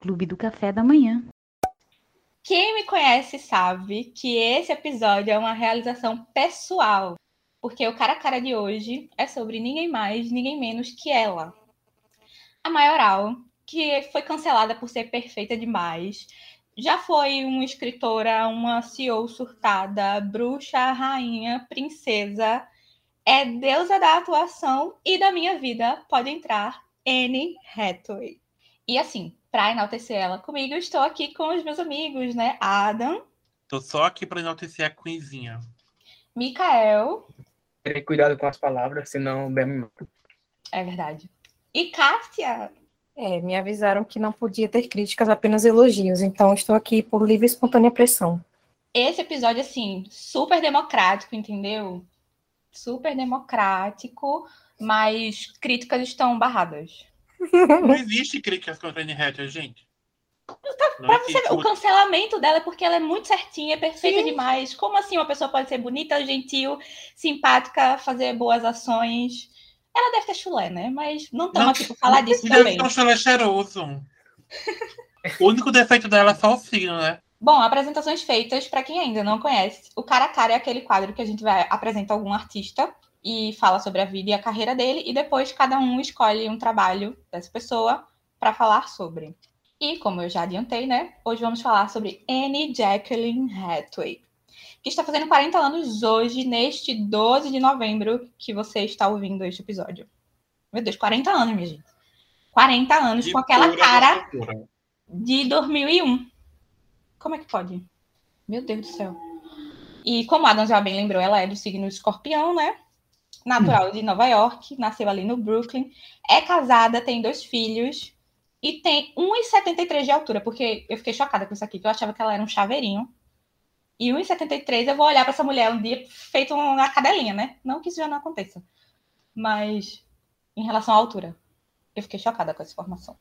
Clube do Café da Manhã. Quem me conhece sabe que esse episódio é uma realização pessoal, porque o cara a cara de hoje é sobre ninguém mais, ninguém menos que ela. A Maioral, que foi cancelada por ser perfeita demais, já foi uma escritora, uma CEO surtada, bruxa, rainha, princesa, é deusa da atuação e da minha vida, pode entrar Anne Hathaway. E assim, para enaltecer ela comigo, eu estou aqui com os meus amigos, né? Adam. Tô só aqui para enaltecer a Queenzinha. Mikael. Terei cuidado com as palavras, senão bem É verdade. E Cássia. É, me avisaram que não podia ter críticas, apenas elogios, então estou aqui por livre e espontânea pressão. Esse episódio, assim, super democrático, entendeu? Super democrático, mas críticas estão barradas. Não existe críticas contra a Anne Hathaway, gente. Pra você ver, o cancelamento dela é porque ela é muito certinha, é perfeita Sim. demais. Como assim uma pessoa pode ser bonita, gentil, simpática, fazer boas ações? Ela deve ter chulé, né? Mas não estamos aqui para falar disso deve também. Deve ter um chulé cheiroso. o único defeito dela é só o signo, né? Bom, apresentações feitas, para quem ainda não conhece, o Cara a Cara é aquele quadro que a gente vai apresentar algum artista e fala sobre a vida e a carreira dele, e depois cada um escolhe um trabalho dessa pessoa para falar sobre. E, como eu já adiantei, né, hoje vamos falar sobre Anne Jacqueline Hathaway, que está fazendo 40 anos hoje, neste 12 de novembro, que você está ouvindo este episódio. Meu Deus, 40 anos, minha gente. 40 anos de com aquela cara de 2001. Como é que pode? Meu Deus do céu. E como Adam já bem lembrou, ela é do signo escorpião, né? Natural de Nova York, nasceu ali no Brooklyn. É casada, tem dois filhos e tem 1,73 de altura, porque eu fiquei chocada com isso aqui, que eu achava que ela era um chaveirinho. E 1,73 eu vou olhar para essa mulher um dia feito uma cadelinha, né? Não que isso já não aconteça. Mas em relação à altura, eu fiquei chocada com essa informação.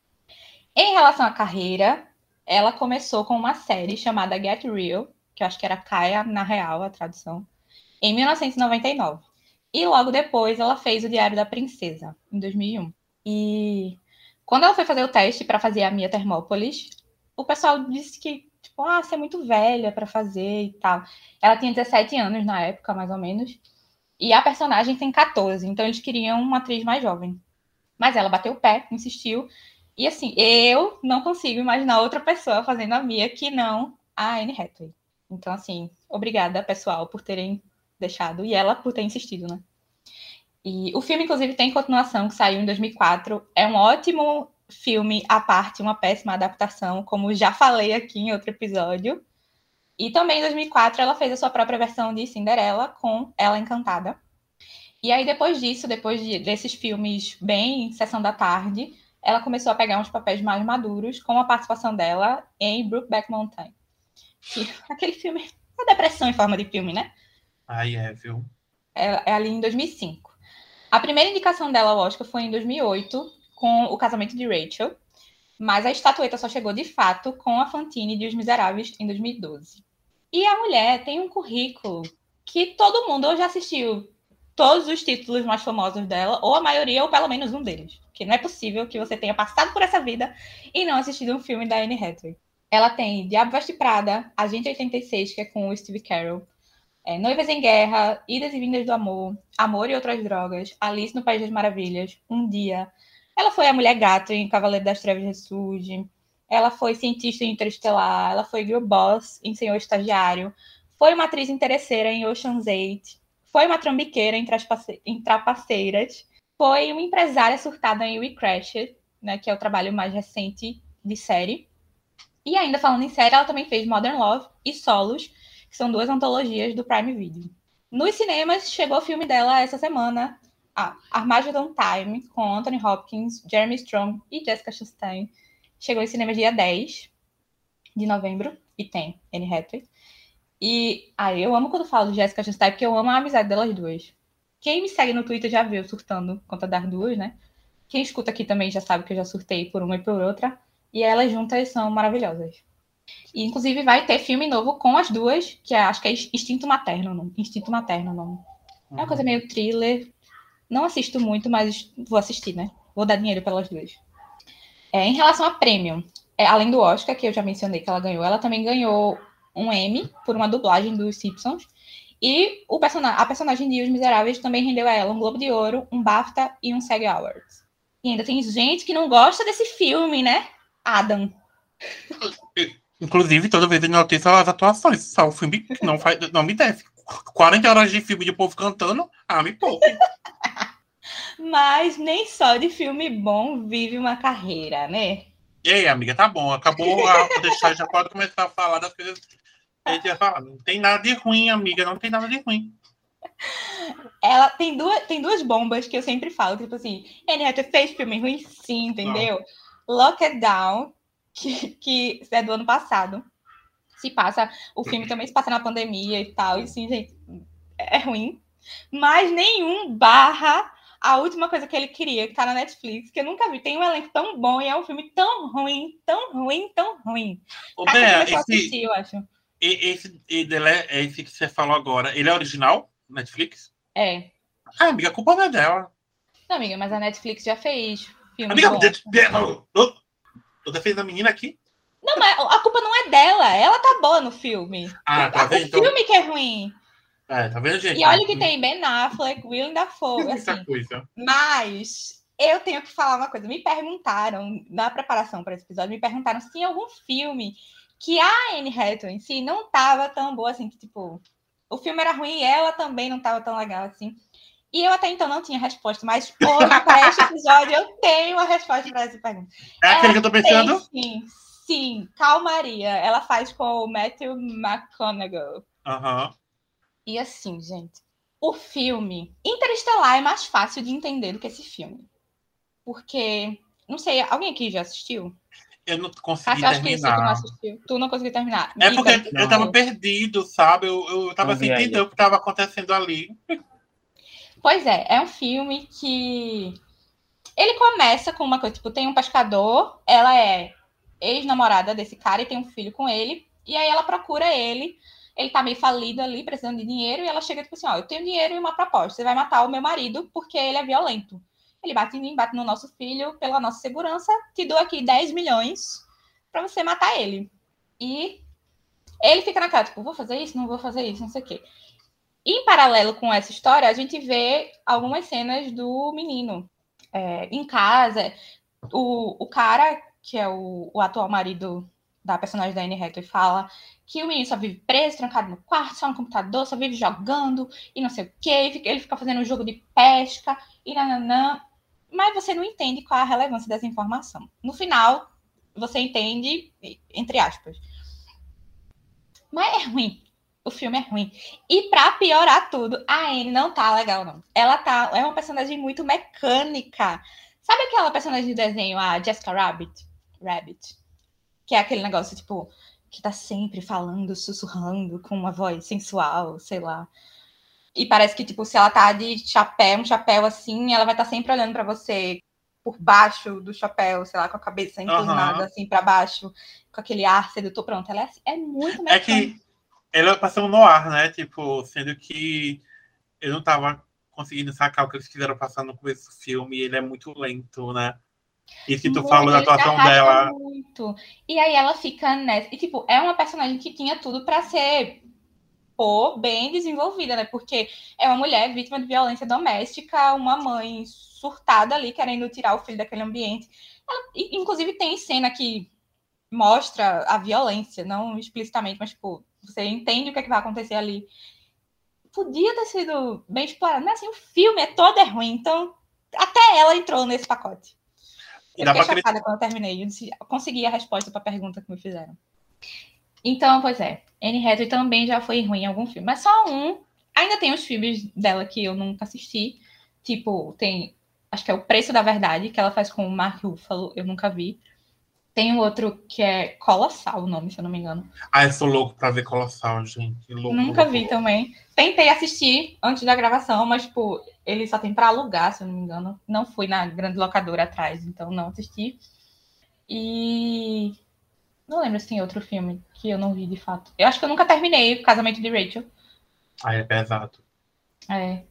Em relação à carreira, ela começou com uma série chamada Get Real, que eu acho que era Caia na Real, a tradução, em 1999. E logo depois ela fez o Diário da Princesa, em 2001. E quando ela foi fazer o teste para fazer a Mia Termópolis, o pessoal disse que, tipo, ah, você é muito velha para fazer e tal. Ela tinha 17 anos na época, mais ou menos. E a personagem tem 14, então eles queriam uma atriz mais jovem. Mas ela bateu o pé, insistiu. E assim, eu não consigo imaginar outra pessoa fazendo a Mia que não a Anne Hathaway. Então, assim, obrigada, pessoal, por terem deixado. E ela por ter insistido, né? E o filme, inclusive, tem continuação, que saiu em 2004. É um ótimo filme à parte, uma péssima adaptação, como já falei aqui em outro episódio. E também em 2004 ela fez a sua própria versão de Cinderela com Ela Encantada. E aí depois disso, depois de, desses filmes bem sessão da tarde, ela começou a pegar uns papéis mais maduros, com a participação dela em Brookback Mountain. Que, aquele filme, a depressão em forma de filme, né? Ai, é, viu? É, é ali em 2005. A primeira indicação dela ao Oscar foi em 2008, com O Casamento de Rachel, mas a estatueta só chegou de fato com a Fantine de Os Miseráveis em 2012. E a mulher tem um currículo que todo mundo já assistiu todos os títulos mais famosos dela, ou a maioria, ou pelo menos um deles. Que não é possível que você tenha passado por essa vida e não assistido um filme da Anne Hathaway. Ela tem Diabo Veste Prada, Agente 86, que é com o Steve Carell, é, Noivas em Guerra, Idas e Vindas do Amor, Amor e Outras Drogas, Alice no País das Maravilhas, Um Dia. Ela foi a Mulher Gato em Cavaleiro das Trevas Ressurge. Ela foi cientista em Interestelar. Ela foi Girl Boss em Senhor Estagiário. Foi uma atriz interesseira em Ocean's Eight. Foi uma trambiqueira em, em Trapaceiras. Foi uma empresária surtada em We Crashed, né, que é o trabalho mais recente de série. E ainda falando em série, ela também fez Modern Love e Solos, que são duas antologias do Prime Video. Nos cinemas, chegou o filme dela essa semana, Armageddon Time, com Anthony Hopkins, Jeremy Strong e Jessica Chastain. Chegou em cinema dia 10 de novembro, e tem Anne Hathaway. E ah, eu amo quando falo de Jessica Chastain, porque eu amo a amizade delas duas. Quem me segue no Twitter já viu surtando conta das duas, né? Quem escuta aqui também já sabe que eu já surtei por uma e por outra. E elas juntas são maravilhosas. E, inclusive, vai ter filme novo com as duas, que é, acho que é Instinto Materno, não? Instinto Materno, não. Uhum. É uma coisa uhum. meio thriller. Não assisto muito, mas vou assistir, né? Vou dar dinheiro pelas duas. É, em relação a prêmio, é, além do Oscar, que eu já mencionei que ela ganhou, ela também ganhou um Emmy por uma dublagem dos Simpsons. E o person a personagem de Os Miseráveis também rendeu a ela um Globo de Ouro, um BAFTA e um SAG Awards. E ainda tem gente que não gosta desse filme, né? Adam. Inclusive, toda vez eu notícia as atuações. Só o filme não, faz, não me desce. 40 horas de filme de povo cantando, ah, me poupe. Mas nem só de filme bom vive uma carreira, né? Ei, amiga, tá bom. Acabou a deixar, já pode começar a falar das coisas que a falar. Não tem nada de ruim, amiga, não tem nada de ruim. Ela tem duas, tem duas bombas que eu sempre falo, tipo assim, Anne fez filme ruim, sim, entendeu? Lock It Down, que, que é do ano passado. Se passa, o filme também se passa na pandemia e tal, e sim, gente, é ruim. Mas nenhum barra a última coisa que ele queria, que tá na Netflix, que eu nunca vi. Tem um elenco tão bom e é um filme tão ruim, tão ruim, tão ruim. Ô, Bea, esse, assistir, eu acho. Esse, esse que você falou agora, ele é original? Netflix? É. Ah, amiga, a culpa não é dela. Não, amiga, mas a Netflix já fez filme. Amiga, bom. De, eu defendo a menina aqui. Não, mas a culpa não é dela. Ela tá boa no filme. Ah, tá vendo? O então? filme que é ruim. É, tá vendo, gente? E olha que tem Ben Affleck, Will Dafoe, assim. Coisa. Mas eu tenho que falar uma coisa. Me perguntaram, na preparação para esse episódio, me perguntaram se tinha algum filme que a Anne Hathaway em si não tava tão boa assim, que tipo, o filme era ruim e ela também não tava tão legal assim. E eu até então não tinha resposta, mas hoje, para este episódio, eu tenho a resposta para essa pergunta. É aquele que eu tô pensando? Tem, sim, sim, Calmaria. Ela faz com o Matthew McConaughey. Aham. Uhum. E assim, gente, o filme Interestelar é mais fácil de entender do que esse filme. Porque, não sei, alguém aqui já assistiu? Eu não consegui acho, terminar. Acho que tu não assistiu. Tu não conseguiu terminar. É porque eu tava perdido, sabe? Eu, eu tava sem entender o que tava acontecendo ali. Pois é, é um filme que. Ele começa com uma coisa, tipo, tem um pescador, ela é ex-namorada desse cara e tem um filho com ele, e aí ela procura ele, ele tá meio falido ali, precisando de dinheiro, e ela chega, tipo assim, ó, eu tenho dinheiro e uma proposta, você vai matar o meu marido porque ele é violento. Ele bate em mim, bate no nosso filho, pela nossa segurança, te dou aqui 10 milhões para você matar ele. E ele fica na cara, tipo, vou fazer isso, não vou fazer isso, não sei o quê. Em paralelo com essa história, a gente vê algumas cenas do menino é, em casa. O, o cara, que é o, o atual marido da personagem da Anne Hathaway, fala que o menino só vive preso, trancado no quarto, só no computador, só vive jogando e não sei o quê. Ele fica fazendo um jogo de pesca e nananã. Mas você não entende qual é a relevância dessa informação. No final, você entende, entre aspas. Mas é ruim o filme é ruim. E para piorar tudo, a Anne não tá legal, não. Ela tá. É uma personagem muito mecânica. Sabe aquela personagem de desenho, a Jessica Rabbit? Rabbit. Que é aquele negócio, tipo, que tá sempre falando, sussurrando, com uma voz sensual, sei lá. E parece que, tipo, se ela tá de chapéu, um chapéu assim, ela vai estar tá sempre olhando para você por baixo do chapéu, sei lá, com a cabeça inclinada uhum. assim para baixo, com aquele ar sedutor. Pronto, ela é, assim, é muito mecânica. É que ela passou no ar, né? Tipo, sendo que eu não tava conseguindo sacar o que eles quiseram passar no começo do filme, ele é muito lento, né? Isso que tu muito, falou da atuação dela. Muito. E aí ela fica nessa. E, tipo, é uma personagem que tinha tudo para ser pô, bem desenvolvida, né? Porque é uma mulher vítima de violência doméstica, uma mãe surtada ali, querendo tirar o filho daquele ambiente. Ela, inclusive, tem cena que mostra a violência, não explicitamente, mas, tipo, você entende o que, é que vai acontecer ali. Podia ter sido bem explorado, mas assim, o filme é todo é ruim, então até ela entrou nesse pacote. Eu fiquei chocada quando eu terminei. Eu, disse, consegui a resposta para a pergunta que me fizeram. Então, pois é, Anne Hathaway também já foi ruim em algum filme, mas só um. Ainda tem os filmes dela que eu nunca assisti. Tipo, tem. Acho que é O Preço da Verdade, que ela faz com o Mark Ruffalo, eu nunca vi. Tem um outro que é Colossal, o nome, se eu não me engano. Ah, eu sou louco pra ver Colossal, gente. Louco, Nunca louco. vi também. Tentei assistir antes da gravação, mas, tipo, ele só tem pra alugar, se eu não me engano. Não fui na grande locadora atrás, então não assisti. E. Não lembro se tem outro filme que eu não vi de fato. Eu acho que eu nunca terminei o casamento de Rachel. Ah, é pesado. É.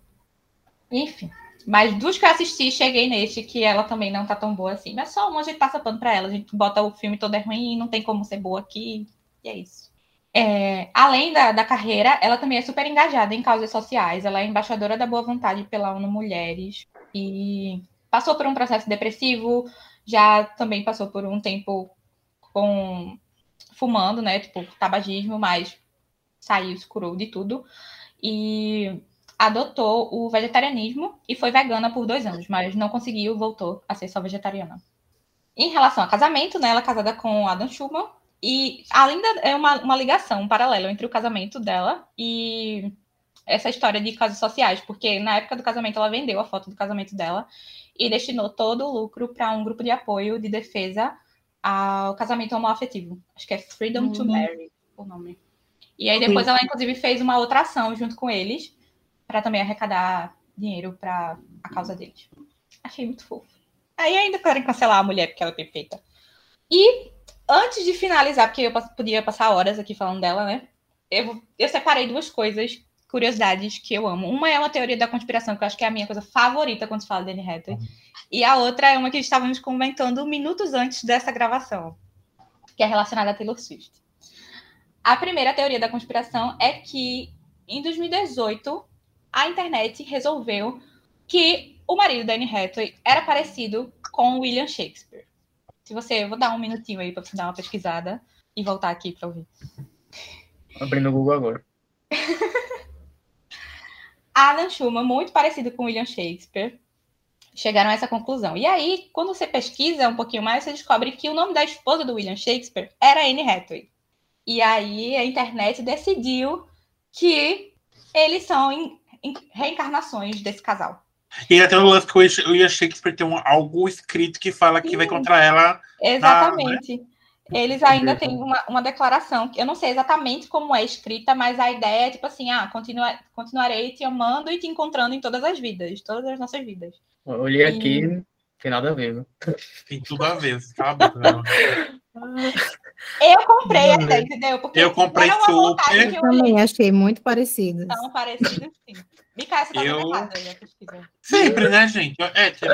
Enfim. Mas dos que eu assisti, cheguei neste, que ela também não tá tão boa assim. Mas só uma a gente passa pano pra ela. A gente bota o filme todo é ruim, não tem como ser boa aqui. E é isso. É, além da, da carreira, ela também é super engajada em causas sociais. Ela é embaixadora da boa vontade pela ONU Mulheres. E passou por um processo depressivo, já também passou por um tempo com fumando, né? Tipo, tabagismo, mas saiu, se curou de tudo. E adotou o vegetarianismo e foi vegana por dois anos, mas não conseguiu, voltou a ser só vegetariana. Em relação a casamento, né, ela é casada com Adam Schumann, e além da, é uma, uma ligação, um paralelo entre o casamento dela e essa história de casos sociais, porque na época do casamento ela vendeu a foto do casamento dela e destinou todo o lucro para um grupo de apoio de defesa ao casamento homoafetivo. Acho que é Freedom uhum. to Marry, o nome. E aí depois ela inclusive fez uma outra ação junto com eles para também arrecadar dinheiro para a causa deles. Achei muito fofo. Aí ainda querem cancelar a mulher porque ela é perfeita. E antes de finalizar, porque eu podia passar horas aqui falando dela, né? Eu, eu separei duas coisas, curiosidades que eu amo. Uma é uma teoria da conspiração, que eu acho que é a minha coisa favorita quando se fala de Anne Hathaway. E a outra é uma que estávamos comentando minutos antes dessa gravação, que é relacionada a Taylor Swift. A primeira teoria da conspiração é que em 2018 a internet resolveu que o marido da Anne Hathaway era parecido com William Shakespeare. Se você, vou dar um minutinho aí para você dar uma pesquisada e voltar aqui para ouvir. Abrindo o Google agora. Alan Schumann, muito parecido com William Shakespeare, chegaram a essa conclusão. E aí, quando você pesquisa um pouquinho mais, você descobre que o nome da esposa do William Shakespeare era Anne Hathaway. E aí a internet decidiu que eles são reencarnações desse casal. E até o lance que o William Shakespeare tem um, algo escrito que fala que Sim. vai contra ela. Exatamente. Na, né? Eles ainda têm uma, uma declaração, que eu não sei exatamente como é escrita, mas a ideia é tipo assim: ah, continua, continuarei te amando e te encontrando em todas as vidas, todas as nossas vidas. Eu olhei e... aqui, tem nada a ver. Tem tudo a ver, cala Eu comprei até, entendeu? Porque eu comprei super. Eu também achei muito parecido. São parecidos, sim. Micael, você tá eu... Sempre, né, gente? É, tipo...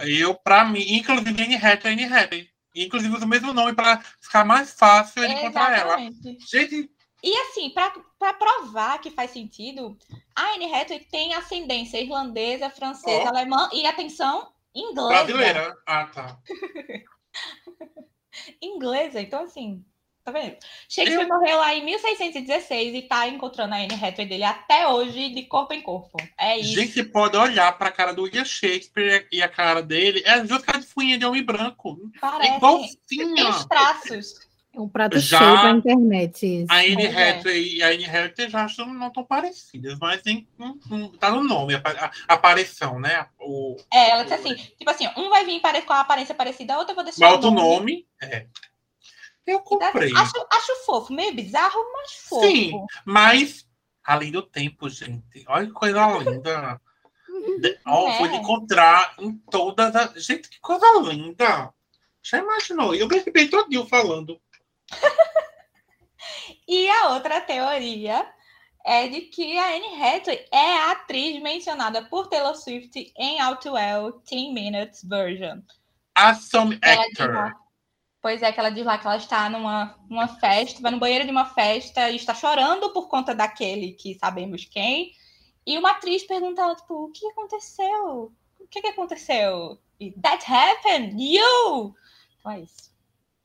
eu, pra mim, inclusive, Anne Hathaway, Anne Hathaway. Inclusive, uso o mesmo nome para ficar mais fácil de encontrar ela. Gente... E assim, para provar que faz sentido, a Anne Hathaway tem ascendência irlandesa, francesa, oh. alemã e, atenção, inglesa. Brasileira. Ah, tá. inglesa, então assim, Tá vendo? Shakespeare eu... morreu lá em 1616 e tá encontrando a Anne Hathaway dele até hoje de corpo em corpo. É isso. Gente, pode olhar pra cara do William Shakespeare e a cara dele. É duas caras de fuinha de homem branco. Parece. É igualzinha. Tem os traços. É um prato já cheio da internet. Isso. A Anne é. Hathaway e a Anne Hathaway já acham, não estão parecidas, mas tem, um, um, tá no nome, a, a, a aparição, né? O, é, ela disse assim, tipo assim, um vai vir com a aparência parecida, a outra eu vou deixar Mas outro nome. nome é. Eu comprei. Acho, acho fofo, meio bizarro, mas fofo. Sim, mas além do tempo, gente. Olha que coisa linda. De, ó, é. Vou encontrar em todas as. Gente, que coisa linda! Já imaginou? Eu arrepiei todinho falando. e a outra teoria é de que a Anne Hathaway é a atriz mencionada por Taylor Swift em Outwell 10 Minutes Version. Awesome actor. Pois é, que ela diz lá que ela está numa, numa festa, vai no banheiro de uma festa e está chorando por conta daquele que sabemos quem. E uma atriz pergunta ela, tipo, o que aconteceu? O que, que aconteceu? E, That happened! You! Então é isso.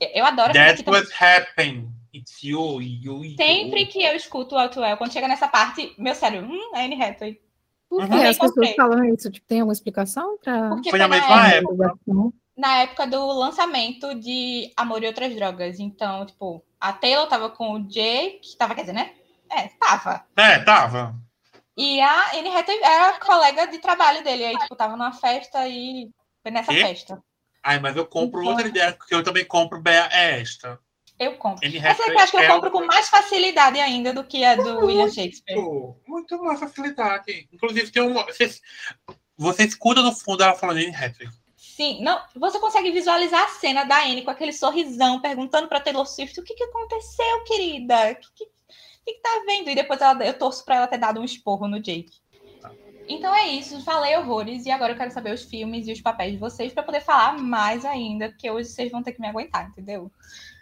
Eu, adoro That was happened. It's you, you, you. Sempre que eu escuto o Outwell, quando chega nessa parte, meu sério, hum, é Anne Hathaway. Por que uhum. as pessoas falam isso? Tipo, tem alguma explicação? Pra... Porque foi na mesma época. época na época do lançamento de Amor e Outras Drogas. Então, tipo, a Taylor tava com o Jake, tava, quer dizer, né? É, tava. É, tava. E a Anne Hathaway era colega de trabalho dele. Aí, tipo, tava numa festa e foi nessa e? festa. Ai, mas eu compro então... outra ideia, porque eu também compro é esta. Eu compro. Anne Essa aqui eu acho que eu é compro com mais facilidade ainda do que a do muito, William Shakespeare. Muito mais facilidade. Inclusive, tem um. Você, você escuta no fundo ela falando Anne Hathaway. Sim, não, você consegue visualizar a cena da Anne com aquele sorrisão, perguntando para Taylor Swift o que, que aconteceu, querida? O que, que, que, que tá vendo? E depois ela, eu torço para ela ter dado um esporro no Jake. Então é isso, falei horrores e agora eu quero saber os filmes e os papéis de vocês para poder falar mais ainda, porque hoje vocês vão ter que me aguentar, entendeu?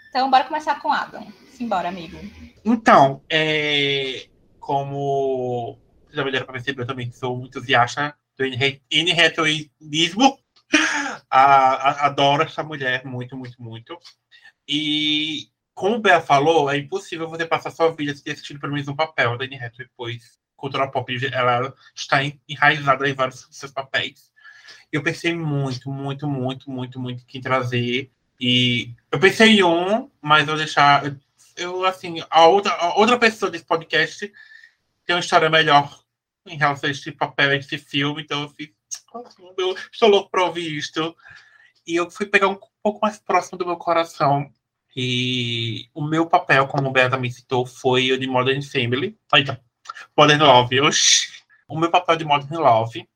Então bora começar com Adam. Simbora, amigo. Então, é, como já me deram para perceber, eu também sou muito entusiasta do N-Retoísmo. Adoro essa mulher muito, muito, muito. E como o Bea falou, é impossível você passar sua vida sem assistir pelo menos um papel da Anne Hathaway, pois cultura pop ela está enraizada em vários seus papéis. Eu pensei muito, muito, muito, muito, muito em trazer. E eu pensei em um, mas eu deixar. Eu, assim, a outra, a outra pessoa desse podcast tem uma história melhor em relação a este papel, a este filme, então eu fiz. Eu estou louco para ouvir isto. E eu fui pegar um pouco mais próximo do meu coração. E o meu papel, como o Beata me citou, foi o de Modern Family. Eita, Modern Love. Oxi. O meu papel de Modern Love,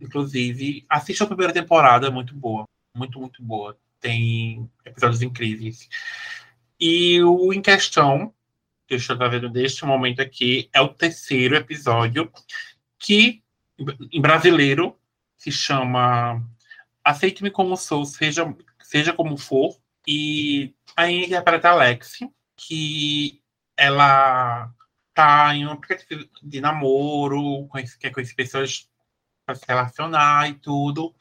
inclusive, assista a primeira temporada, é muito boa. Muito, muito boa. Tem episódios incríveis. E o em questão, que eu estou vendo neste momento aqui, é o terceiro episódio, que em brasileiro se chama Aceite-me como sou, seja, seja como for. E a interpreta Alex, que ela tá em um aplicativo de namoro, quer conhecer pessoas para se relacionar e tudo.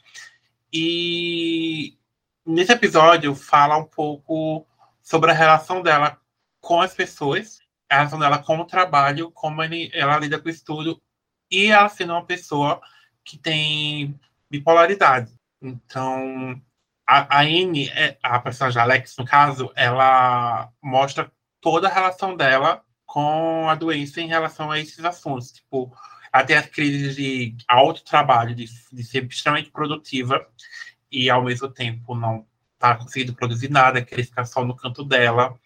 E nesse episódio fala um pouco sobre a relação dela com as pessoas, a relação dela com o trabalho, como ela lida com o estudo, e ela sendo uma pessoa que tem bipolaridade. Então, a, a Anne, é, a personagem Alex, no caso, ela mostra toda a relação dela com a doença em relação a esses assuntos. Tipo, até as crises de alto trabalho, de, de ser extremamente produtiva e ao mesmo tempo não tá conseguindo produzir nada, querer ficar só no canto dela,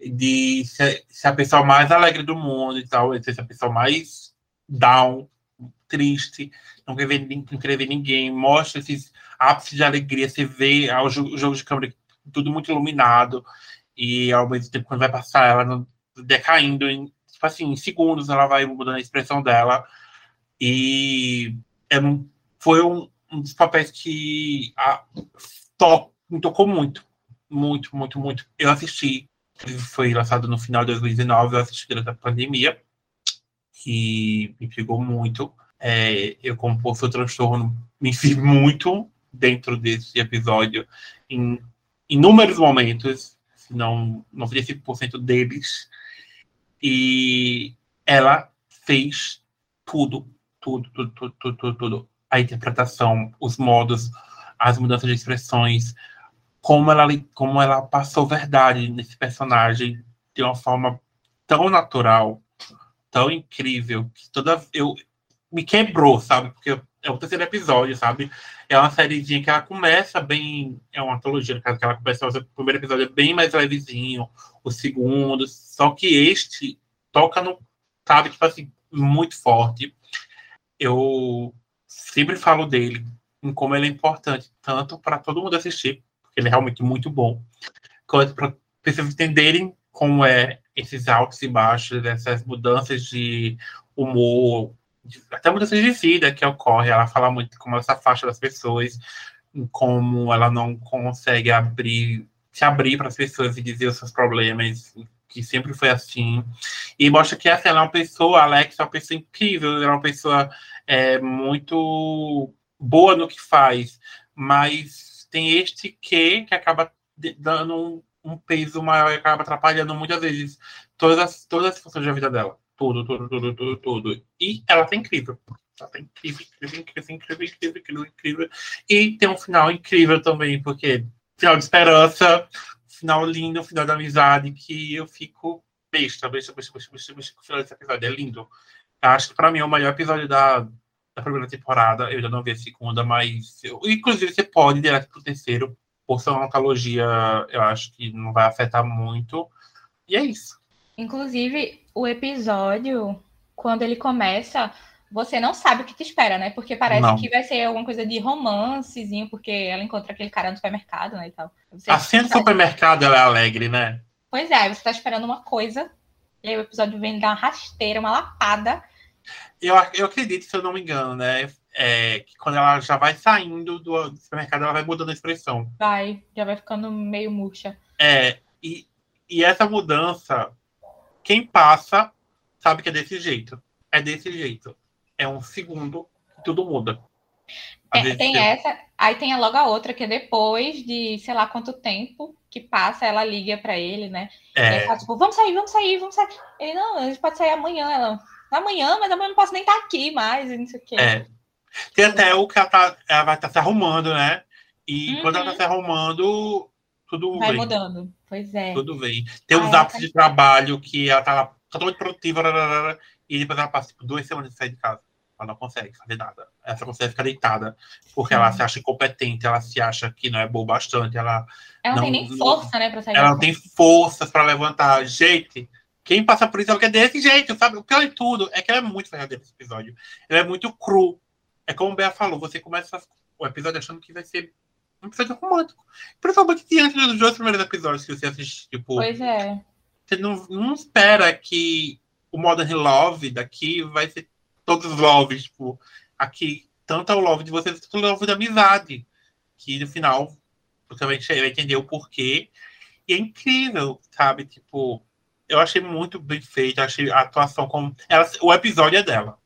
de ser, ser a pessoa mais alegre do mundo e tal, ser a pessoa mais down, triste, não querer ver, não ver ninguém, mostra esses ápices de alegria, você vê o jogo de câmera tudo muito iluminado, e ao mesmo tempo, quando vai passar, ela não decaindo em, tipo assim, em segundos ela vai mudando a expressão dela. E é, foi um, um dos papéis que a, to, me tocou muito. Muito, muito, muito. Eu assisti, foi lançado no final de 2019, eu assisti durante a pandemia, que me pegou muito. É, eu, como possui transtorno, me fiz muito dentro desse episódio em inúmeros momentos, se não 95% deles. E ela fez tudo, tudo, tudo, tudo, tudo, tudo, A interpretação, os modos, as mudanças de expressões, como ela, como ela passou verdade nesse personagem de uma forma tão natural, tão incrível, que toda eu me quebrou, sabe? Porque é o terceiro episódio, sabe? É uma sériezinha que ela começa bem. É uma antologia, no caso, que ela começa. O primeiro episódio é bem mais levezinho, o segundo. Só que este toca no. Sabe, tipo assim, muito forte. Eu sempre falo dele, em como ele é importante, tanto para todo mundo assistir, porque ele é realmente muito bom, quanto para pessoas entenderem como é esses altos e baixos, essas mudanças de humor, até mudanças de vida que ocorre. Ela fala muito como ela se afasta das pessoas, como ela não consegue abrir, se abrir para as pessoas e dizer os seus problemas, que sempre foi assim. E mostra que essa ela é uma pessoa, Alex é uma pessoa incrível, ela é uma pessoa é, muito boa no que faz, mas tem este que que acaba dando um, um peso maior e acaba atrapalhando muitas vezes todas as, todas as funções da vida dela. Tudo, tudo, tudo, tudo, tudo. E ela tá incrível. Ela tá incrível, incrível, incrível, incrível, incrível, incrível, incrível. E tem um final incrível também, porque final de esperança, final lindo, final da amizade, que eu fico besta, besta, besta, besta, besta, besta com o final desse episódio. É lindo. Acho que pra mim é o melhor episódio da, da primeira temporada. Eu já não vi a segunda, mas. Eu, inclusive, você pode ir direto pro terceiro. Por ser uma antologia, eu acho que não vai afetar muito. E é isso. Inclusive, o episódio, quando ele começa, você não sabe o que te espera, né? Porque parece não. que vai ser alguma coisa de romancezinho, porque ela encontra aquele cara no supermercado, né? E tal. Você a cena do supermercado ela é alegre, né? Pois é, você tá esperando uma coisa, e aí o episódio vem dar uma rasteira, uma lapada, Eu, eu acredito, se eu não me engano, né? É, que quando ela já vai saindo do supermercado, ela vai mudando a expressão. Vai, já vai ficando meio murcha. É, e, e essa mudança, quem passa sabe que é desse jeito. É desse jeito. É um segundo que tudo muda. Tem você- essa, aí tem logo a outra, que é depois de sei lá quanto tempo que passa, ela liga pra ele, né? E é, fala, tipo, vamos sair, vamos sair, vamos sair. Ele, não, a gente pode sair amanhã. Ela, amanhã, mas amanhã não posso nem estar aqui mais, e não sei o quê. é. Tem até o que ela, tá, ela vai estar se arrumando, né? E Uhum. quando ela tá se arrumando, tudo Vai vem. mudando. Pois é. Tudo vem. Tem Ah, uns ela hábitos tá- de trabalho que ela tá lá totalmente produtiva, e depois ela passa tipo, duas semanas sem sair de casa. Ela não consegue fazer nada. Ela só consegue ficar deitada. Porque ela Sim. se acha incompetente, ela se acha que não é boa bastante, ela, Ela não tem nem força, né, pra sair ela não tem forças para levantar. Gente, quem passa por isso é que é desse jeito, sabe? O pior de tudo é que ela é muito verdadeira esse episódio. Ela é muito cru. É como o Bea falou, você começa o episódio achando que vai ser um episódio romântico. Principalmente diante dos dois primeiros episódios que você assiste, tipo, Pois é. você não, não espera que o Modern Love daqui vai ser todos os loves, tipo, aqui, tanto é o love de vocês, quanto o love da amizade. Que no final você vai vai entender o porquê. E é incrível, sabe? Tipo, eu achei muito bem feito, achei a atuação como. Ela, o episódio é dela.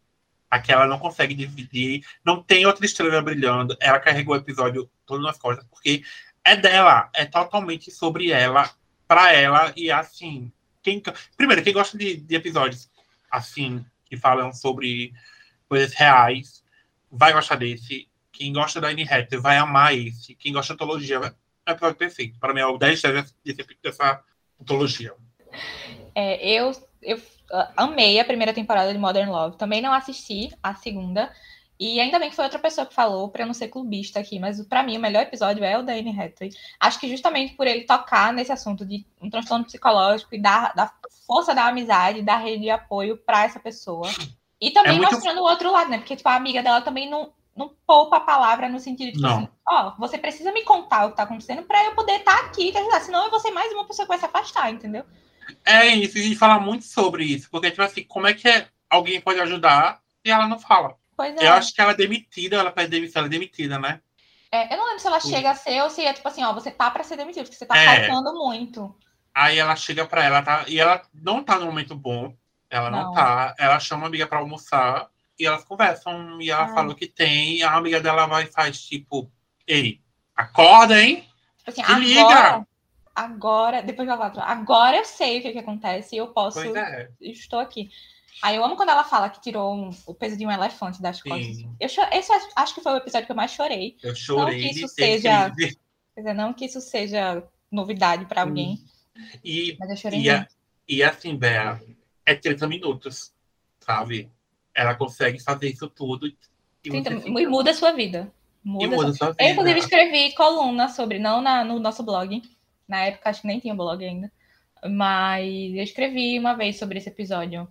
Aquela não consegue dividir, não tem outra estrela brilhando. Ela carregou o episódio todo nas costas, porque é dela, é totalmente sobre ela, pra ela, e assim. Quem, primeiro, quem gosta de, de episódios assim, que falam sobre coisas reais, vai gostar desse. Quem gosta da Anne Hathaway vai amar esse. Quem gosta de antologia, é o perfeito. Para mim, é o 10 desse, desse- dessa antologia. É, eu, eu amei a primeira temporada de Modern Love. Também não assisti a segunda. E ainda bem que foi outra pessoa que falou, pra eu não ser clubista aqui, mas pra mim o melhor episódio é o da Anne Hathaway. Acho que justamente por ele tocar nesse assunto de um transtorno psicológico e dar, da força da amizade, da rede de apoio pra essa pessoa. E também É muito- mostrando o outro lado, né? Porque, tipo, a amiga dela também não, não poupa a palavra no sentido de, tipo assim, ó, você precisa me contar o que tá acontecendo pra eu poder estar aqui e te ajudar. Senão eu vou ser mais uma pessoa que vai se afastar, entendeu? É isso, e fala muito sobre isso. Porque, tipo assim, como é que é- alguém pode ajudar e ela não fala? Pois é. Eu acho que ela é demitida, ela pede demissão, ela é demitida, né? É, eu não lembro se ela Sim. chega a ser ou se é tipo assim, ó, você tá pra ser demitido, porque você tá É. faltando muito. Aí ela chega pra ela, tá, e ela não tá no momento bom. Ela não, Não. tá. Ela chama a amiga pra almoçar e elas conversam. E ela Ai. fala o que tem. E a amiga dela vai e faz tipo: Ei, acorda, hein? Tipo assim, Se agora, liga! Agora, depois ela fala, agora eu sei o que, que acontece e eu posso, é. estou aqui. Aí eu amo quando ela fala que tirou um- o peso de um elefante das costas. Sim. Eu cho- esse eu acho que foi o episódio que eu mais chorei. Eu chorei que isso seja- crise. Quer dizer, não que isso seja novidade pra alguém, E, mas eu chorei e, a- e assim, Bea, é 30 minutos, sabe? Ela consegue fazer isso tudo. E, Trinta- você fica- e muda a sua vida. Muda, muda sua... sua vida. Eu, inclusive, escrevi coluna sobre, não na- no nosso blog. Na época, acho que nem tinha blog ainda. Mas eu escrevi uma vez sobre esse episódio.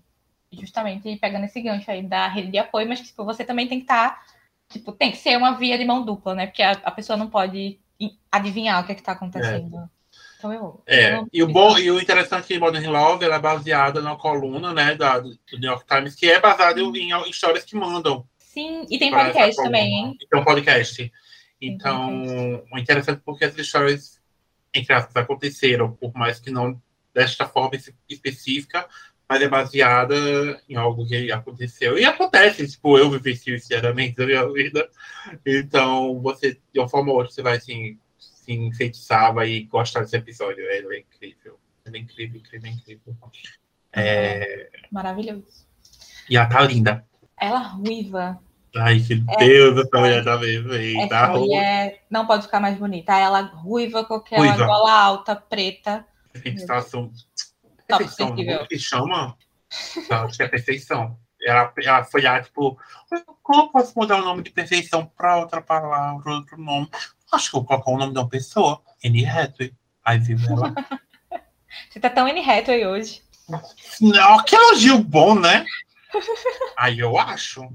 Justamente pegando esse gancho aí da rede de apoio, mas tipo, você também tem que estar. tipo, tem que ser uma via de mão dupla, né? Porque a, a pessoa não pode adivinhar o que é que tá acontecendo. Então eu. É, eu- e o bom e o interessante de Modern Love ela é baseada na coluna, né, da, do New York Times, que é baseada em histórias que mandam. Sim, e tem podcast também, hein? E Tem um podcast. Então, o interessante porque essas histórias, entre aspas, aconteceram, por mais que não desta forma espe- específica, mas é baseada em algo que aconteceu. E acontece, tipo, eu vivencio isso diariamente na minha vida. Então, você, de uma forma ou outra, você vai assim, se enfeitiçar, vai gostar desse episódio. É, é incrível. É incrível, incrível, incrível. É, Maravilhoso. e ela tá linda. Ela ruiva. Ai, que É, Deus, essa mulher tá mesmo. Essa Eita, mulher não pode ficar mais bonita. Ela ruiva com aquela Ruiva. gola alta, preta. Perfeição. Top Perfeição, que chama? Ela acho que é perfeição. Ela, ela foi lá, tipo, como eu posso mudar o nome de perfeição para outra palavra, outro nome? Acho que eu vou colocar o nome de uma pessoa. Anne Hathaway. Aí viu ela. Você tá tão Anne Hathaway hoje. Não, que elogio bom, né? Aí eu acho.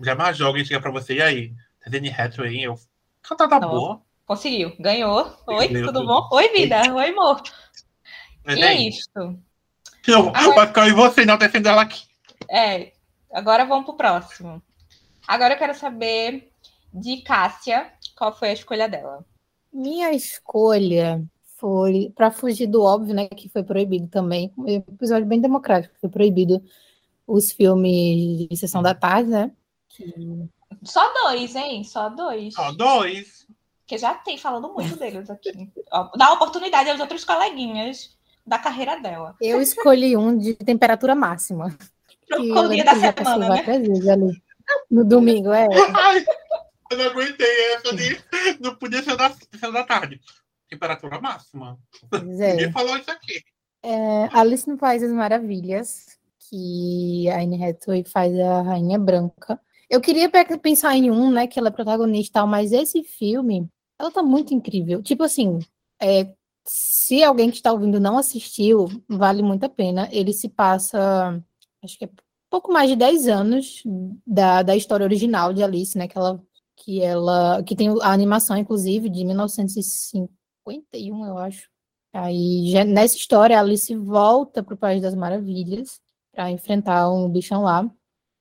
Já mais joga e chega pra você, e aí? Tá Anne Hathaway, hein? Eu. Cantada Não. boa. Conseguiu. Ganhou. Oi, Ganhou tudo tudo. bom? Oi, vida. Oi, amor. Mas E é é isso. isso. Eu, Agora- vai ficar eu e você não defendendo ela aqui. É. Agora vamos pro próximo. Agora eu quero saber de Cássia, qual foi a escolha dela? Minha escolha foi para fugir do óbvio, né, que foi proibido também. Um episódio bem democrático, foi proibido os filmes de sessão da tarde, né? Só dois, hein? Só dois. Só dois. Que já tem falando muito deles aqui. Dá oportunidade aos outros coleguinhas da carreira dela. Eu escolhi um de temperatura máxima. Pro que eu dia lembro da semana, né? ali. No domingo, é. Ai, eu não aguentei essa de. Não podia ser da, ser da tarde. Temperatura máxima. Pois é. Ninguém falou isso aqui. É, Alice no País das Maravilhas, que a Anne Hathaway faz a Rainha Branca. Eu queria pe- pensar em um, né, que ela é protagonista mas esse filme, ela tá muito incrível. Tipo assim, é, se alguém que está ouvindo não assistiu, vale muito a pena. Ele se passa, acho que é pouco mais de 10 anos da, da história original de Alice, né, que ela, que ela, que tem a animação, inclusive, de 1951, eu acho. Aí, já nessa história, Alice volta para o País das Maravilhas para enfrentar um bichão lá.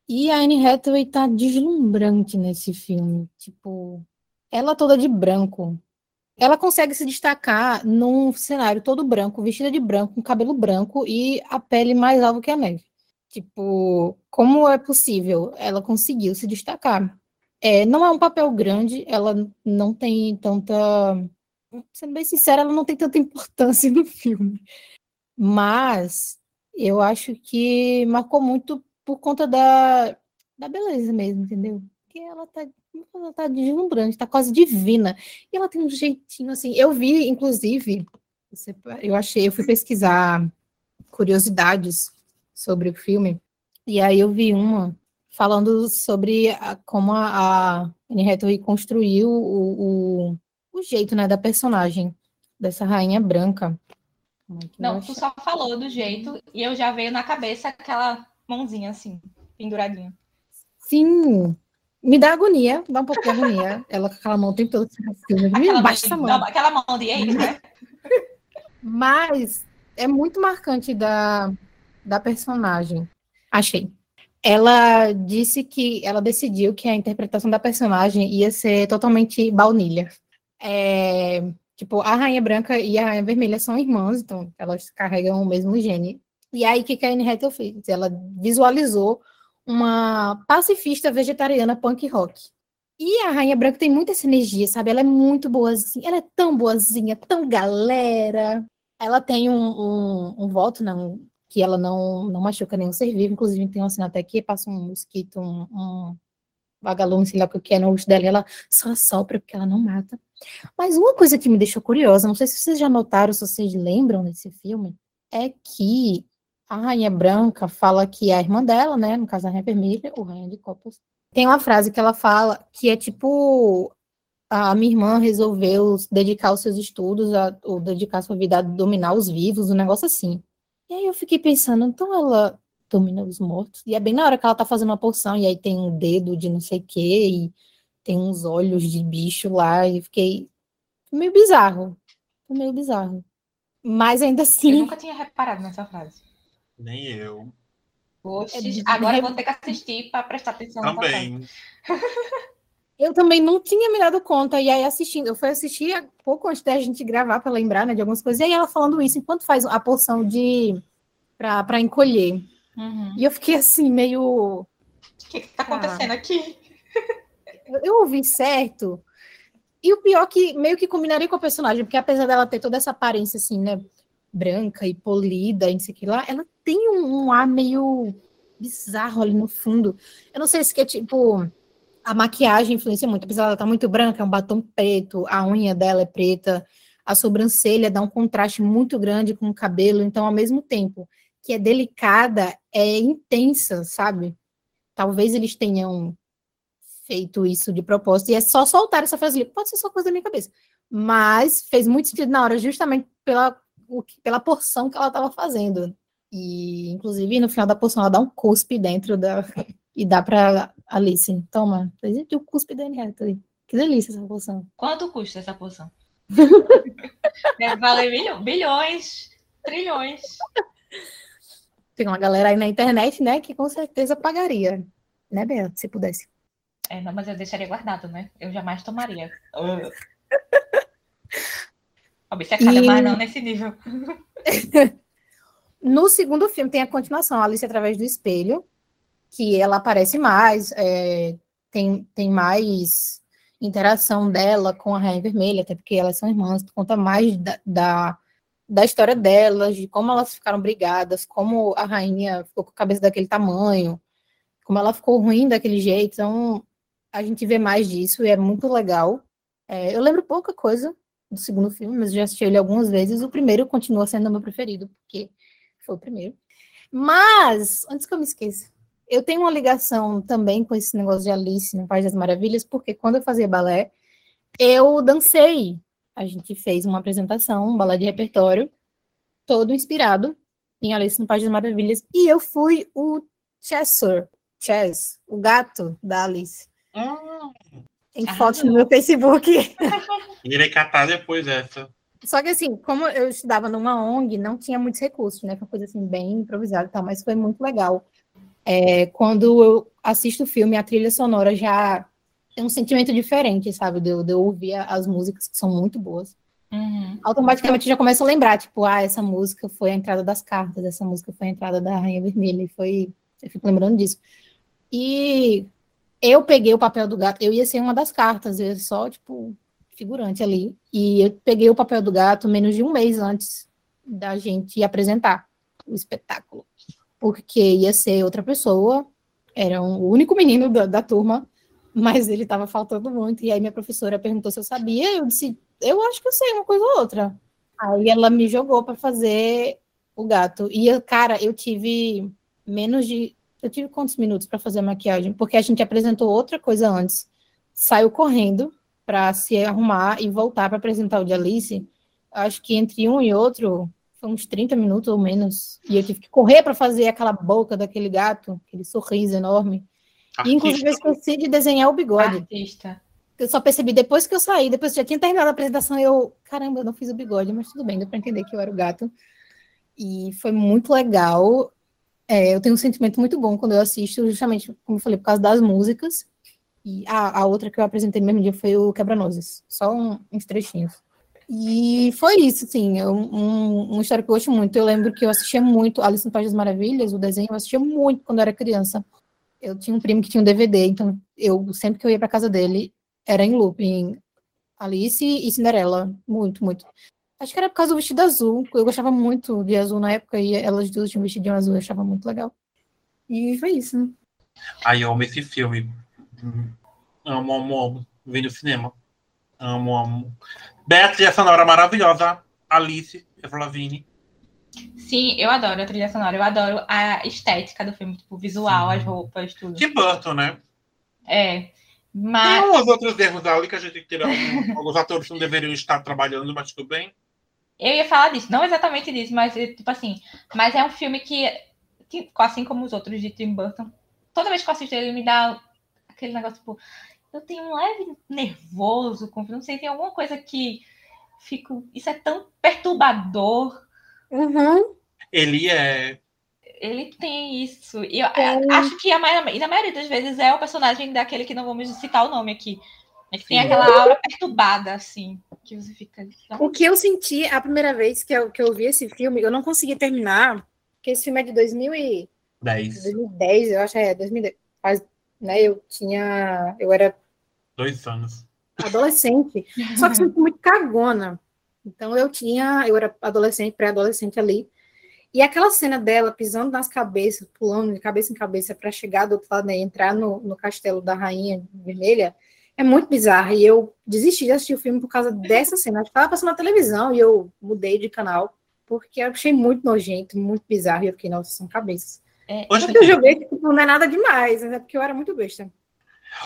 E a Anne Hathaway tá deslumbrante nesse filme. Tipo, ela toda de branco. Ela consegue se destacar num cenário todo branco, vestida de branco, com cabelo branco e a pele mais alva que a neve. Tipo, como é possível? Ela conseguiu se destacar. É, não é um papel grande, ela não tem tanta sendo bem sincera, ela não tem tanta importância no filme. Mas eu acho que marcou muito por conta da, da beleza mesmo, entendeu? Porque ela tá, ela tá deslumbrante, tá quase divina. E ela tem um jeitinho assim. Eu vi, inclusive, eu achei, eu fui pesquisar curiosidades sobre o filme, e aí eu vi uma falando sobre a- como a, Anne Hathaway construiu o, o, o jeito, né, da personagem, dessa rainha branca. É Não, tu só falou do jeito e eu já veio na cabeça aquela mãozinha assim, penduradinha. Sim, me dá agonia, dá um pouco de agonia. Ela com aquela mão o tempo todo Aquela baixa essa mão, mão. não, aquela mão de ex, né? Mas é muito marcante da, da personagem. Achei. Ela disse que ela decidiu que a interpretação da personagem ia ser totalmente baunilha. É, tipo, a Rainha Branca e a Rainha Vermelha são irmãs, então elas carregam o mesmo gene. E aí, o que a Anne Hathaway fez? Ela visualizou uma pacifista vegetariana punk rock. E a Rainha Branca tem muita essa energia, sabe? Ela é muito boazinha, ela é tão boazinha, tão galera. Ela tem um, um, um voto, um- que ela não, não machuca nenhum ser vivo, inclusive tem uma cena até que passa um mosquito, um, um vagalume, sei lá o que é no rosto dela, e ela só sopra porque ela não mata. Mas uma coisa que me deixou curiosa, não sei se vocês já notaram, se vocês lembram desse filme, é que a Rainha Branca fala que a irmã dela, né, no caso a Rainha Vermelha, ou Rainha de Copas, tem uma frase que ela fala que é tipo a minha irmã resolveu dedicar os seus estudos, a, ou dedicar sua vida a dominar os vivos, um negócio assim. E aí eu fiquei pensando, então ela domina os mortos? E é bem na hora que ela tá fazendo uma poção, e aí tem um dedo de não sei o quê, e tem uns olhos de bicho lá, e fiquei meio bizarro. Meio bizarro. Mas ainda Eu assim, nunca tinha reparado nessa frase. Nem eu. Oxe, É agora eu vou ter que assistir para prestar atenção. Também. eu também não tinha me dado conta, e aí assistindo, eu fui assistir há pouco antes da gente gravar para lembrar, né, de algumas coisas, e aí ela falando isso, enquanto faz a poção de pra, pra encolher. Uhum. E eu fiquei assim, meio. O que, que tá acontecendo aqui? Eu, eu ouvi certo. E o pior que meio que combinaria com a personagem, porque apesar dela ter toda essa aparência assim, né? Branca e polida, e não sei o que lá, ela tem um, um ar meio bizarro ali no fundo. Eu não sei se é tipo. A maquiagem influencia muito, apesar dela estar muito branca, é um batom preto, a unha dela é preta, a sobrancelha dá um contraste muito grande com o cabelo, então, ao mesmo tempo que é delicada, é intensa, sabe? Talvez eles tenham feito isso de propósito, e é só soltar essa frase ali. Pode ser só coisa da minha cabeça. Mas fez muito sentido na hora, justamente pela, pela porção que ela estava fazendo. E, inclusive, no final da porção, ela dá um cuspe dentro da. E dá pra Alice. Toma, presente o cuspe da Anne Hathaway. Que delícia essa porção. Quanto custa essa poção? Deve valer milho- bilhões, trilhões. tem uma galera aí na internet, né, que com certeza pagaria. Né, Bea, se pudesse. É, não, mas eu deixaria guardado, né? Eu jamais tomaria. Uh. Obcecada, E- mas não nesse nível. No segundo filme tem a continuação, Alice através do espelho, que ela aparece mais, é, tem, tem mais interação dela com a Rainha Vermelha, até porque elas são irmãs, conta mais da, da, da história delas, de como elas ficaram brigadas, como a rainha ficou com a cabeça daquele tamanho, como ela ficou ruim daquele jeito, então a gente vê mais disso e é muito legal. É, eu lembro pouca coisa do segundo filme, mas já assisti ele algumas vezes, o primeiro continua sendo o meu preferido, porque foi o primeiro. Mas, antes que eu me esqueça, eu tenho uma ligação também com esse negócio de Alice no País das Maravilhas, porque quando eu fazia balé, eu dancei. A gente fez uma apresentação, um balé de repertório, todo inspirado em Alice no País das Maravilhas, e eu fui o Chessor, Chess, o gato da Alice. Hum, Tem foto no meu Facebook. irei catar depois dessa. Só que assim, como eu estudava numa ONG, não tinha muitos recursos, né? Foi uma coisa assim, bem improvisada e tal, mas foi muito legal. É, quando eu assisto o filme, a trilha sonora já tem um sentimento diferente, sabe? De eu, de eu ouvir as músicas que são muito boas. Uhum. Automaticamente já começo a lembrar, tipo, ah, essa música foi a entrada das cartas, essa música foi a entrada da Rainha Vermelha, e foi. Eu fico lembrando disso. E eu peguei o papel do gato, eu ia ser uma das cartas, eu ia só, tipo, figurante ali. E eu peguei o papel do gato menos de um mês antes da gente apresentar o espetáculo. Porque ia ser outra pessoa, era um- o único menino da, da turma, mas ele estava faltando muito. E aí minha professora perguntou se eu sabia, eu disse, eu acho que eu sei uma coisa ou outra. Aí ela me jogou para fazer o gato. E, eu, cara, eu tive menos de. Eu tive quantos minutos para fazer a maquiagem? Porque a gente apresentou outra coisa antes. Saiu correndo para se arrumar e voltar para apresentar o de Alice. Acho que entre um e outro foi uns 30 minutos ou menos. E eu tive que correr para fazer aquela boca daquele gato, aquele sorriso enorme. E, inclusive, eu esqueci de desenhar o bigode. Artista. Eu só percebi depois que eu saí, depois que já tinha terminado a apresentação, eu, caramba, eu não fiz o bigode, mas tudo bem, deu para entender que eu era o gato. E foi muito legal. É, eu tenho um sentimento muito bom quando eu assisto, justamente, como eu falei, por causa das músicas. E a, a outra que eu apresentei no mesmo dia foi o Quebra-Nozes, só um- uns trechinhos. E foi isso, assim, um, um, história que eu gosto muito. Eu lembro que eu assistia muito Alice no País das Maravilhas, o desenho, eu assistia muito quando eu era criança. Eu tinha um primo que tinha um DVD, então eu sempre que eu ia para casa dele, era em looping. Alice e Cinderela. Muito, muito. Acho que era por causa do vestido azul. Eu gostava muito de azul na época e elas duas tinham vestidinho azul, eu achava muito legal. E foi isso, né? Ai, eu amo esse filme. Hum, Amo, amo, amo. Vi no cinema. Amo, amo. Beatriz, a sonora maravilhosa. Alice, Evlavine. Sim, eu adoro a trilha sonora, eu adoro a estética do filme, tipo, o visual, Sim. as roupas, tudo. Tim Burton, né? É. Tem Mas uns outros erros ali que a gente tem que tirar. Alguns atores não deveriam estar trabalhando, mas tudo bem. eu ia falar disso, não exatamente disso, mas tipo assim, mas é um filme que, que, assim como os outros de Tim Burton, toda vez que eu assisto ele me dá aquele negócio, tipo, eu tenho um leve nervoso, não sei, tem alguma coisa que fico, isso é tão perturbador. Uhum. Ele é. Ele tem isso. E eu É. acho que a maioria, e na maioria das vezes é o personagem daquele que não vamos citar o nome aqui. É que tem Sim. aquela aura perturbada, assim, que você fica. O que eu senti a primeira vez que eu, que eu vi esse filme, eu não consegui terminar, porque esse filme é de 2000 e 10. 2010, eu acho, é, 2010. Faz, né, eu tinha, eu era Dois anos. adolescente, só que sempre muito cagona. Então eu tinha, eu era adolescente, pré-adolescente ali. E aquela cena dela pisando nas cabeças, pulando de cabeça em cabeça para chegar do outro lado né, e entrar no, no castelo da Rainha Vermelha, é muito bizarro. E eu desisti de assistir o filme por causa dessa cena. Acho que tava passando na televisão e eu mudei de canal, porque eu achei muito nojento, muito bizarro. E eu fiquei, nossa, são cabeças. É, que eu joguei, tipo, não é nada demais, é porque eu era muito besta.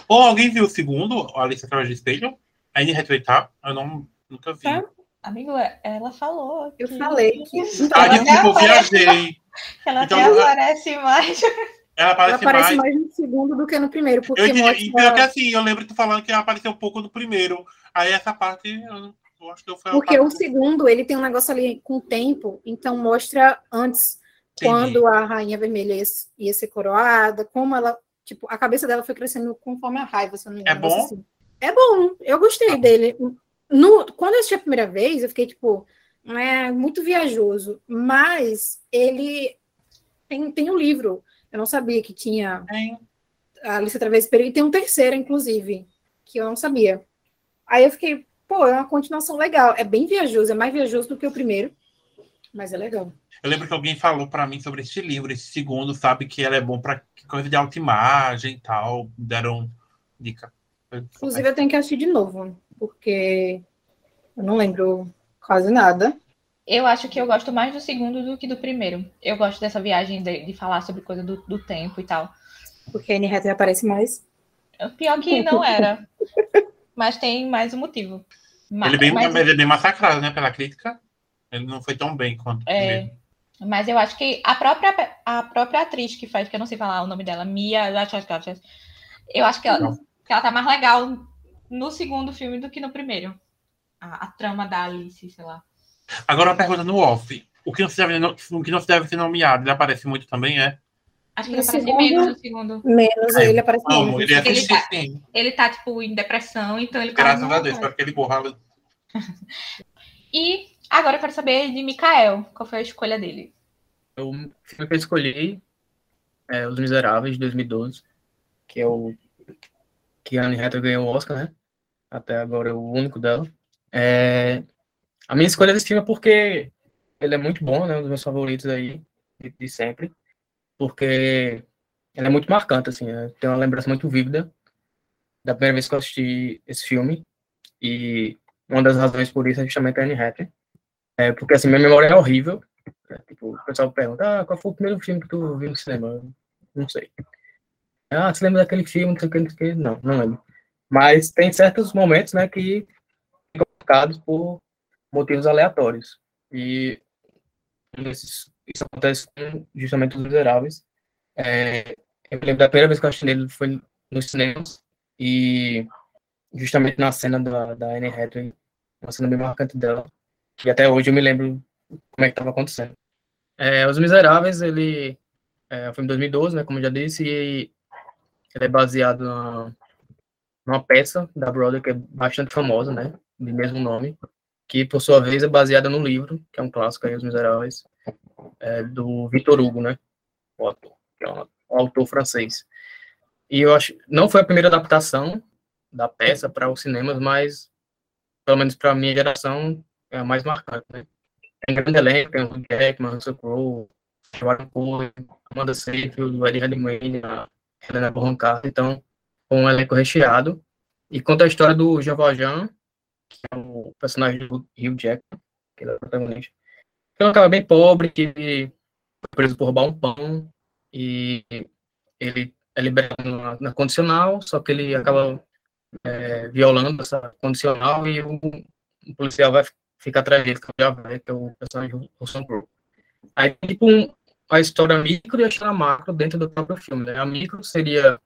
Ou alguém viu o segundo, Alice através do espelho? A Anne Hathaway tá? Eu não, nunca vi. Tá. Amigo, ela falou. Eu que- falei que. Ah, Ela desculpa, aparece- viajei. Ela Então, até aparece mais. Ela Ela aparece, aparece mais. mais no segundo do que no primeiro, porque Eu entendi. mostra... E pior que assim, eu lembro de tu falando que ela apareceu um pouco no primeiro. Aí essa parte, eu, eu acho que eu fui a Porque o segundo, ele tem um negócio ali com o tempo, então mostra antes quando a Rainha Vermelha ia, ia, ser coroada, como ela, tipo, a cabeça dela foi crescendo conforme a raiva, se eu não me É bom? Assim. É bom, eu gostei dele. No, quando eu assisti a primeira vez, eu fiquei, tipo, é muito viajoso, mas ele tem, tem um livro, eu não sabia que tinha a Alice através do período, e tem um terceiro, inclusive, que eu não sabia. Aí eu fiquei, pô, é uma continuação legal, é bem viajoso, é mais viajoso do que o primeiro, mas é legal. Eu lembro que alguém falou para mim sobre este livro, esse segundo, sabe, que ele é bom para coisa de autoimagem e tal, deram dica. Inclusive, eu tenho que assistir de novo, porque eu não lembro quase nada. Eu acho que eu gosto mais do segundo do que do primeiro. Eu gosto dessa viagem de, de falar sobre coisa do, do, tempo e tal. Porque a Anne Hathaway aparece mais. Pior que não era. mas tem mais um motivo. Mas, ele, bem, mas... ele é bem massacrado, né, pela crítica. Ele não foi tão bem quanto é, Mas eu acho que a própria, a própria atriz que faz, que eu não sei falar o nome dela, Mia eu acho que ela, que ela tá mais legal no segundo filme do que no primeiro. A, a trama da Alice, sei lá. Agora uma pergunta no off. O que não se deve, o que não se deve ser nomeado, ele aparece muito também, é? Acho que ele aparece segundo, menos no segundo. Menos, Ai, ele aparece amo, menos. Ele, ele, tá, ele tá, tipo, em depressão, então ele Graças a Deus, para aquele borralo. e agora eu quero saber de Mikael. Qual foi a escolha dele? O filme que eu escolhi é Os Miseráveis, de 2012, que é o que a Anne Hathaway ganhou o Oscar, né? Até agora é o único dela. É... A minha escolha desse filme é porque ele é muito bom, né? Um dos meus favoritos aí, de, de sempre. Porque ele é muito marcante, assim. Né? Tem uma lembrança muito vívida da primeira vez que eu assisti esse filme. E uma das razões por isso é justamente a Anne Hathaway. É porque, assim, minha memória é horrível. É, tipo, o pessoal pergunta, ah, qual foi o primeiro filme que tu viu no cinema? Não sei. Ah, você lembra daquele filme, não sei o que, não sei o que. Não, não lembro. Mas tem certos momentos, né, que ficam marcados por motivos aleatórios. E isso, acontece com justamente os miseráveis. É, eu lembro da primeira vez que eu assisti ele foi nos cinemas e justamente na cena da, da Anne Hathaway, uma cena bem marcante dela. E até hoje eu me lembro como é que estava acontecendo. É, Os Miseráveis, ele é, foi em 2012, né, como eu já disse, e ele é baseado na, numa peça da Broadway que é bastante famosa, né? De mesmo nome, que por sua vez é baseada no livro, que é um clássico aí, Os Miseráveis, é, do Victor Hugo, né? O autor, que é um, um autor francês. E eu acho, não foi a primeira adaptação da peça para os cinemas, mas pelo menos para a minha geração é a mais marcante, né? Tem grande elenco, tem o Hugh Jackman, Russell Crowe, Sharon Cole, Amanda Seyfried, o Eddie Redmayne, Helena Bonham Carter, então, um elenco recheado. E conta a história do Jean Valjean, que é o personagem do Hugh Jackman, que ele é o protagonista. É um cara bem pobre, que foi preso por roubar um pão, e ele é liberado na, na condicional, só que ele acaba é, violando essa condicional e o, o, policial vai ficar atrás dele, que é o personagem Russell. Aí, tipo, um, a história micro e a história macro dentro do próprio filme. Né? A micro seria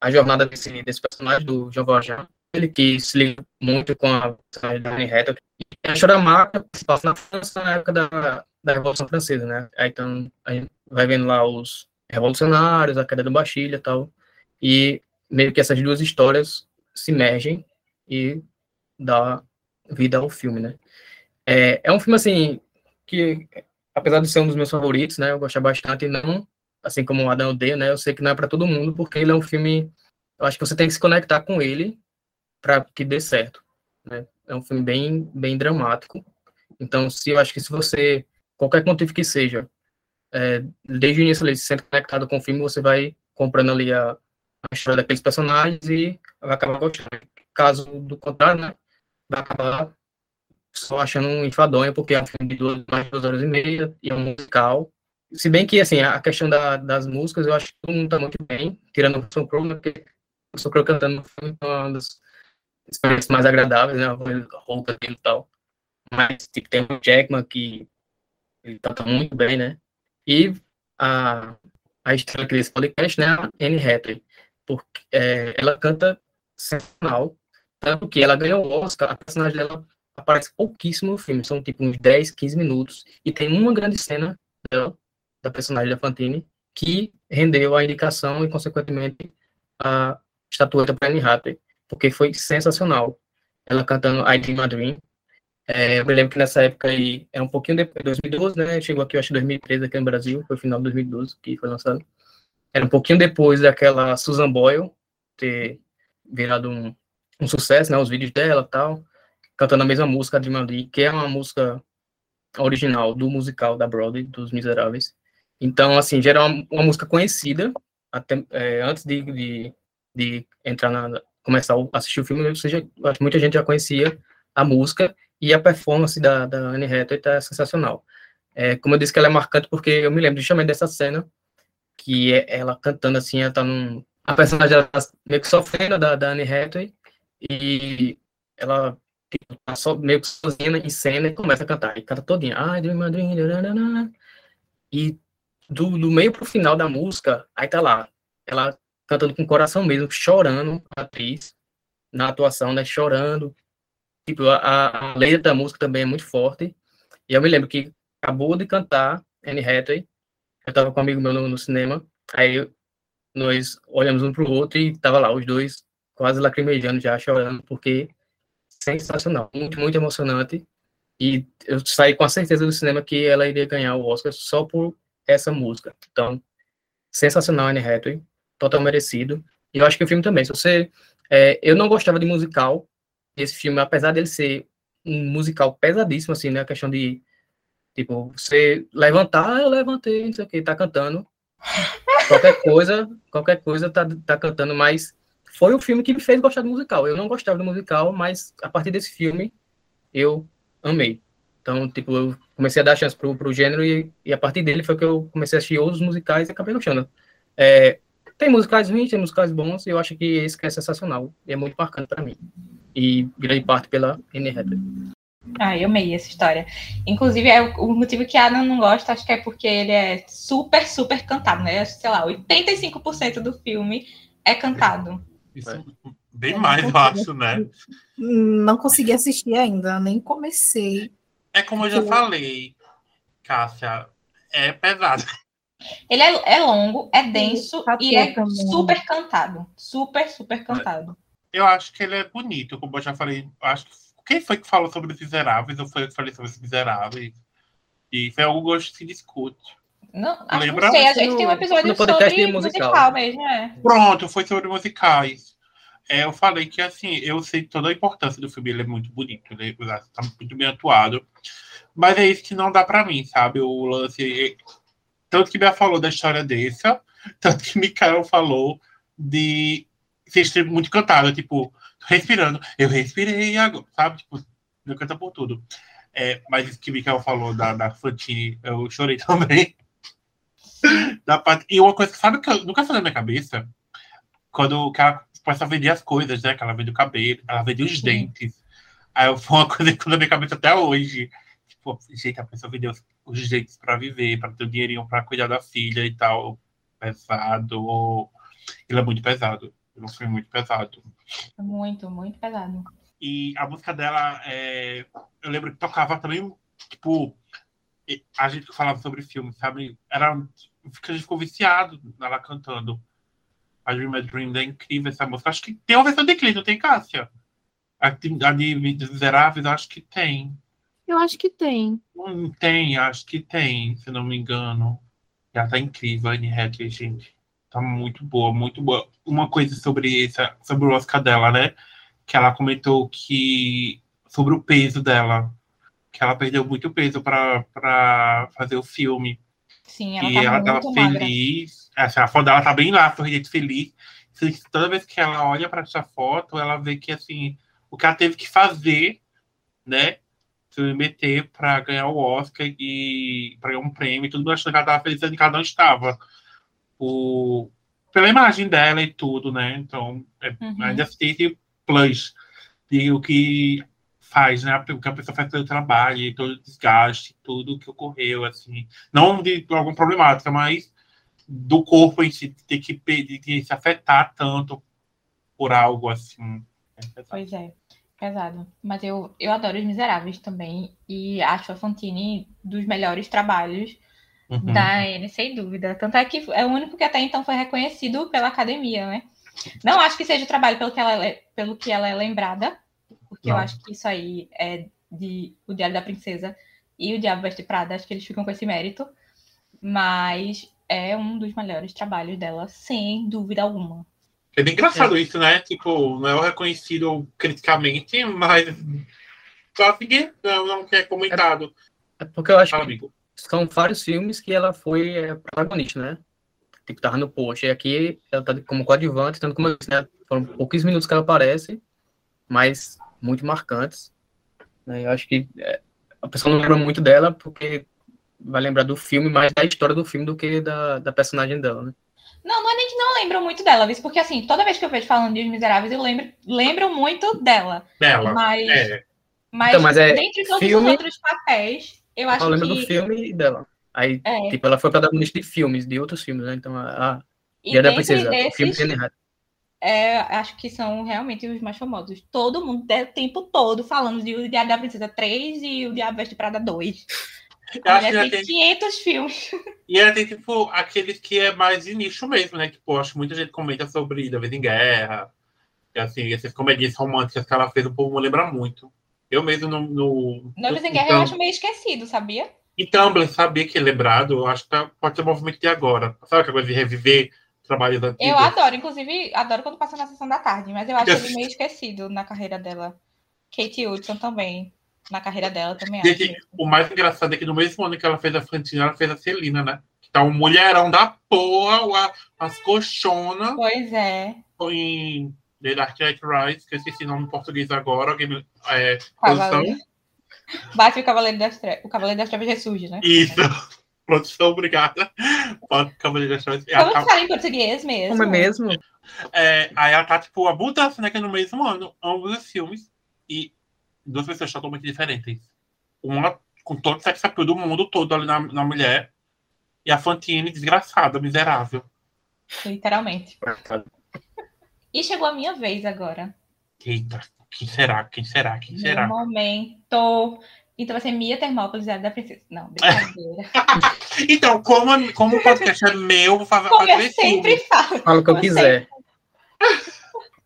a jornada desse, desse personagem, do Jean Valjean, ele que se liga muito com a personagem da Anne Hathaway. E a história macro se passa na França na época da, da Revolução Francesa, né? Aí, então, a gente vai vendo lá os revolucionários, a queda do Bastilha e tal. E meio que essas duas histórias se mergem e dá vida ao filme, né? É, é um filme, assim, que apesar de ser um dos meus favoritos, né, eu gosto bastante, não, assim como o Adam odeia, né, eu sei que não é para todo mundo, porque ele é um filme, eu acho que você tem que se conectar com ele para que dê certo, né, é um filme bem, bem dramático, então, se eu acho que se você, qualquer motivo que seja, é, desde o início ali, se sente conectado com o filme, você vai comprando ali a, a história daqueles personagens e vai acabar gostando. Caso do contrário, né, vai acabar só achando um enfadonho, porque é um filme de duas, mais de duas horas e meia, e é um musical. Se bem que, assim, a questão da, das músicas, eu acho que todo mundo tá muito bem, tirando o Russell Crowe, né, porque o Russell Crowe cantando no filme é uma das experiências mais agradáveis, né, a voz rouca dele e tal. Mas, tipo, tem o Jackman, que ele canta muito bem, né, e a, a estrela desse podcast, né, a Anne Hathaway, porque é, ela canta sensacional, tanto que ela ganhou o Oscar, a personagem dela aparece pouquíssimo no filme, são tipo uns 10, 15 minutos, e tem uma grande cena dela, da personagem da Fantine, que rendeu a indicação e, consequentemente, a estatueta para Anne Hathaway, porque foi sensacional. Ela cantando I Dream a Dream. É, eu me lembro que nessa época aí, era um pouquinho depois, 2012, né? Chegou aqui, eu acho, 2013 aqui no Brasil, foi o final de 2012 que foi lançado. Era um pouquinho depois daquela Susan Boyle ter virado um, um sucesso, né? Os vídeos dela tal, cantando a mesma música de Madrid, que é uma música original do musical da Broadway, dos Miseráveis. Então, assim, já era uma, uma música conhecida, até, é, antes de, de, de, entrar na, começar a assistir o filme, ou seja, muita gente já conhecia a música e a performance da, da Anne Hathaway tá sensacional. É, como eu disse que ela é marcante porque eu me lembro justamente dessa cena, que é ela cantando assim, ela tá num... A personagem tá meio que sofrendo da, da Anne Hathaway e ela tipo, tá só, meio que sozinha em cena e começa a cantar. E canta todinha. Ai, dream, dream, e do, do meio pro final da música, aí tá lá, ela cantando com o coração mesmo, chorando, a atriz, na atuação, né, chorando. Tipo, a, a letra da música também é muito forte. E eu me lembro que acabou de cantar Anne Hathaway, eu tava com um amigo meu no, no cinema, aí nós olhamos um pro outro e tava lá, os dois quase lacrimejando já, chorando, porque sensacional, muito, muito emocionante. E eu saí com a certeza do cinema que ela iria ganhar o Oscar só por essa música. Então, sensacional, Anne Hathaway, total merecido. E eu acho que o filme também, se você... É, eu não gostava de musical, esse filme, apesar dele ser um musical pesadíssimo, assim, né, a questão de, tipo, você levantar, eu levantei, não sei o que, tá cantando, qualquer coisa, qualquer coisa tá, tá cantando, mas foi o filme que me fez gostar do musical. Eu não gostava do musical, mas a partir desse filme eu amei. Então, tipo, eu comecei a dar chance pro, pro gênero e, e a partir dele foi que eu comecei a assistir outros musicais e acabei gostando. É, tem musicais ruins, tem musicais bons, e eu acho que esse que é sensacional. E é muito marcante para mim. E grande parte pela Anne Hathaway. Ah, eu amei essa história. Inclusive, é o, motivo que a Ana não gosta, acho que é porque ele é super, super cantado, né? Sei lá, 85% do filme é cantado. Isso, é. bem mais, eu acho, né? Não consegui assistir ainda, nem comecei. É como eu já falei, Cássia, é pesado. Ele é, é longo, é denso e é super cantado. Super, super cantado. Eu acho que ele é bonito, como eu já falei. Acho que quem foi que falou sobre os miseráveis? Eu fui eu que falei sobre os miseráveis. E foi algo que se discute. Não, acho Lembra? que não sei. A gente tem um episódio sobre musical. musical mesmo, é. Pronto, foi sobre musicais. É, eu falei que, assim, eu sei toda a importância do filme, ele é muito bonito, ele tá muito bem atuado. Mas é isso que não dá pra mim, sabe? O lance. Tanto que Bia falou da história dessa, tanto que Mikael falou de ser muito cantado, tipo, respirando. Eu respirei agora, sabe? Tipo, eu canta por tudo. É, mas isso que Mikael falou da, da Fantine, eu chorei também. da parte... E uma coisa que sabe que eu nunca saiu na minha cabeça, quando que ela começa a vender as coisas, né? Que ela vende o cabelo, ela vende os Sim. dentes. Aí foi uma coisa que na minha cabeça até hoje. Tipo, gente, a pessoa vendeu os, os dentes para viver, para ter o dinheirinho para cuidar da filha e tal. Pesado. Ele é muito pesado. Ele foi muito pesado. Muito, muito pesado. E a música dela, é... eu lembro que tocava também, tipo, a gente falava sobre filme, sabe? Era, a gente ficou viciado nela cantando. A Dream a Dream é incrível essa música. Acho que tem uma versão de clipe, não tem, Cássia? A de Miseráveis, acho que tem. Eu acho que tem. Hum, tem, acho que tem, se não me engano. Ela tá incrível, a Anne Hathaway, gente. Tá muito boa, muito boa. Uma coisa sobre essa, sobre o Oscar dela, né? Que ela comentou que sobre o peso dela, que ela perdeu muito peso para fazer o filme. Sim, ela e tá ela tava feliz. Essa a foto dela tá bem lá, sorridente feliz. Toda vez que ela olha para essa foto, ela vê que assim, o que ela teve que fazer, né? Se meter para ganhar o Oscar e para ganhar um prêmio e tudo, achando que ela estava feliz e que ela não estava. O, pela imagem dela e tudo, né? Então, é, uhum. ainda tem esse plus de o que faz, né? O que a pessoa faz pelo trabalho, todo o desgaste, tudo que ocorreu, assim. Não de alguma problemática, mas do corpo em si ter que, de se afetar tanto por algo assim. É pois é, pesado. Mas eu, eu adoro Os Miseráveis também e acho a Fantine dos melhores trabalhos Uhum. da Anne, sem dúvida. Tanto é que é o único que até então foi reconhecido pela academia, né? Não acho que seja o trabalho pelo que ela, é- pelo que ela é lembrada, porque eu acho que isso aí é de O Diário da Princesa e O Diabo Veste Prada, acho que eles ficam com esse mérito, mas é um dos melhores trabalhos dela, sem dúvida alguma. É bem engraçado isso, né? Tipo, não é o reconhecido criticamente, mas só ninguém não, não quer comentado. É porque eu acho Fala, que amigo. são vários filmes que ela foi é, protagonista, né? Tipo, tava no post. E aqui ela tá como coadjuvante, tanto como eu disse, né? Foram poucos minutos que ela aparece, mas muito marcantes. né? Eu acho que é, a pessoa não lembra muito dela porque vai lembrar do filme, mais da história do filme do que da, da personagem dela, né? Não, não é nem que não lembro muito dela, viu? porque assim, toda vez que eu vejo falando de Os Miseráveis, eu lembro, lembro muito dela. Dela. Mas, É. mas, Então, mas é dentre todos filme- os outros papéis, eu acho Eu lembro do que. filme e dela. Aí, É, tipo, ela foi protagonista de filmes, de outros filmes, né? Então, a, a e Dia da Princesa, o filme desses, de. É, acho que são realmente os mais famosos. Todo mundo, o tempo todo, falando de O Diário da Princesa 3 e O Diabo Veste Prada 2. Eu acho que tem tem, 500 filmes. e ela tem, tipo, aqueles que é mais de nicho mesmo, né? Tipo, acho que muita gente comenta sobre Da Vez em Guerra. E, assim, essas comedias românticas que ela fez, o povo lembra muito. Eu mesmo no. no no- em Guerra eu acho meio esquecido, sabia? Em Tumblr, sabia que é lembrado, eu acho que pode ser um movimento de agora. Sabe aquela coisa de reviver trabalhos antigos? Eu adoro, inclusive, adoro quando passa na sessão da tarde, mas eu acho ele meio esquecido na carreira dela. Kate Hudson também, na carreira dela também acho. Gente, o mais engraçado é que no mesmo ano que ela fez a Fantina, ela fez a Celina, né? Que tá um mulherão da porra, as colchonas Pois é, em The Dark Knight Rise, que eu esqueci o nome em português agora. Alguém é? Cavaleiro. Bate o Cavaleiro das Trevas. O Cavaleiro das Trevas ressurge, né? Isso. Produção, obrigada. Pode Trevas. Como tá- fala em português mesmo? Como é mesmo? É, aí ela tá, tipo, a mudança, né? Que é no mesmo ano, ambos os filmes. E duas pessoas totalmente diferentes. Uma com todo o sex appeal do mundo todo ali na, na mulher. E a Fantine, desgraçada, miserável. Literalmente. E chegou a minha vez agora. Eita, quem será? Quem será? Quem será? momento. Então vai ser Mia Termópolis, Diário da Princesa. Não, brincadeira. Então, como, como o podcast é meu, eu vou fazer Como eu sempre falo. Fala o que eu quiser.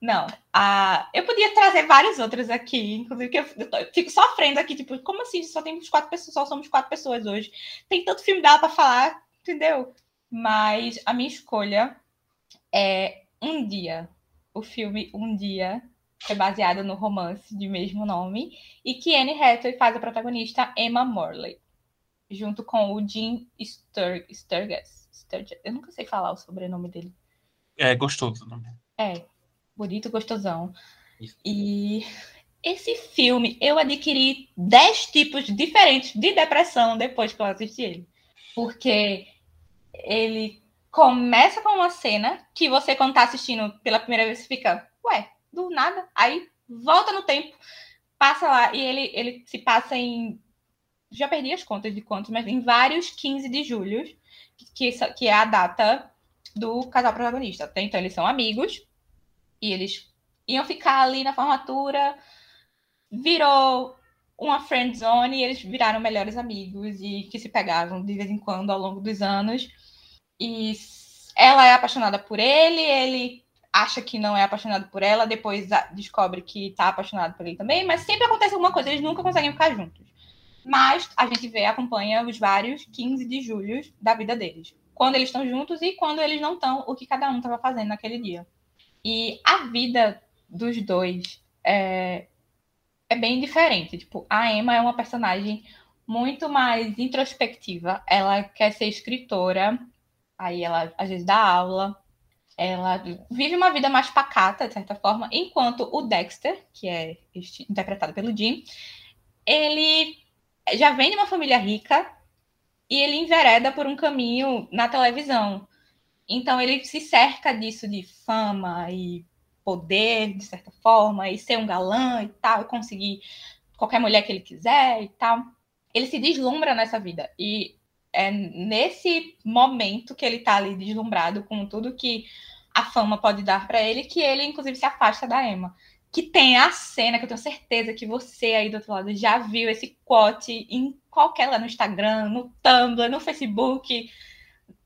Não, a... eu podia trazer vários outros aqui, inclusive que eu eu tô- eu fico sofrendo aqui, tipo, como assim? Só temos quatro pessoas, só somos quatro pessoas hoje. Tem tanto filme dela para falar, entendeu? Mas a minha escolha é Um Dia. O filme Um Dia é baseado no romance de mesmo nome e que Anne Hathaway faz a protagonista Emma Morley, junto com o Jim Stur Sturgess. Sturgess. Eu nunca sei falar o sobrenome dele. É gostoso. Não? É, bonito, gostosão. Isso. E esse filme, eu adquiri 10 tipos diferentes de depressão depois que eu assisti ele. Porque ele começa com uma cena que você, quando tá assistindo pela primeira vez, fica, ué, do nada. Aí volta no tempo, passa lá, e ele, ele se passa em. Já perdi as contas de quantos, mas em vários 15 de julho, que, que é a data do casal protagonista. Então eles são amigos e eles iam ficar ali na formatura, virou uma friend zone e eles viraram melhores amigos e que se pegavam de vez em quando ao longo dos anos. E ela é apaixonada por ele, ele acha que não é apaixonado por ela, depois descobre que tá apaixonado por ele também, mas sempre acontece alguma coisa, eles nunca conseguem ficar juntos. Mas a gente vê, acompanha os vários 15 de julho da vida deles. Quando eles estão juntos e quando eles não estão, o que cada um estava fazendo naquele dia. E a vida dos dois é, é bem diferente. Tipo, a Emma é uma personagem muito mais introspectiva. Ela quer ser escritora, aí ela às vezes dá aula. Ela vive uma vida mais pacata, de certa forma, enquanto o Dexter, que é interpretado pelo Jim, ele já vem de uma família rica e ele envereda por um caminho na televisão. Então ele se cerca disso de fama e poder, de certa forma, e ser um galã e tal, e conseguir qualquer mulher que ele quiser e tal. Ele se deslumbra nessa vida. E é nesse momento que ele tá ali deslumbrado com tudo que a fama pode dar para ele, que ele, inclusive, se afasta da Emma. Que tem a cena que eu tenho certeza que você aí do outro lado já viu esse quote qualquer lá no Instagram, no Tumblr, no Facebook,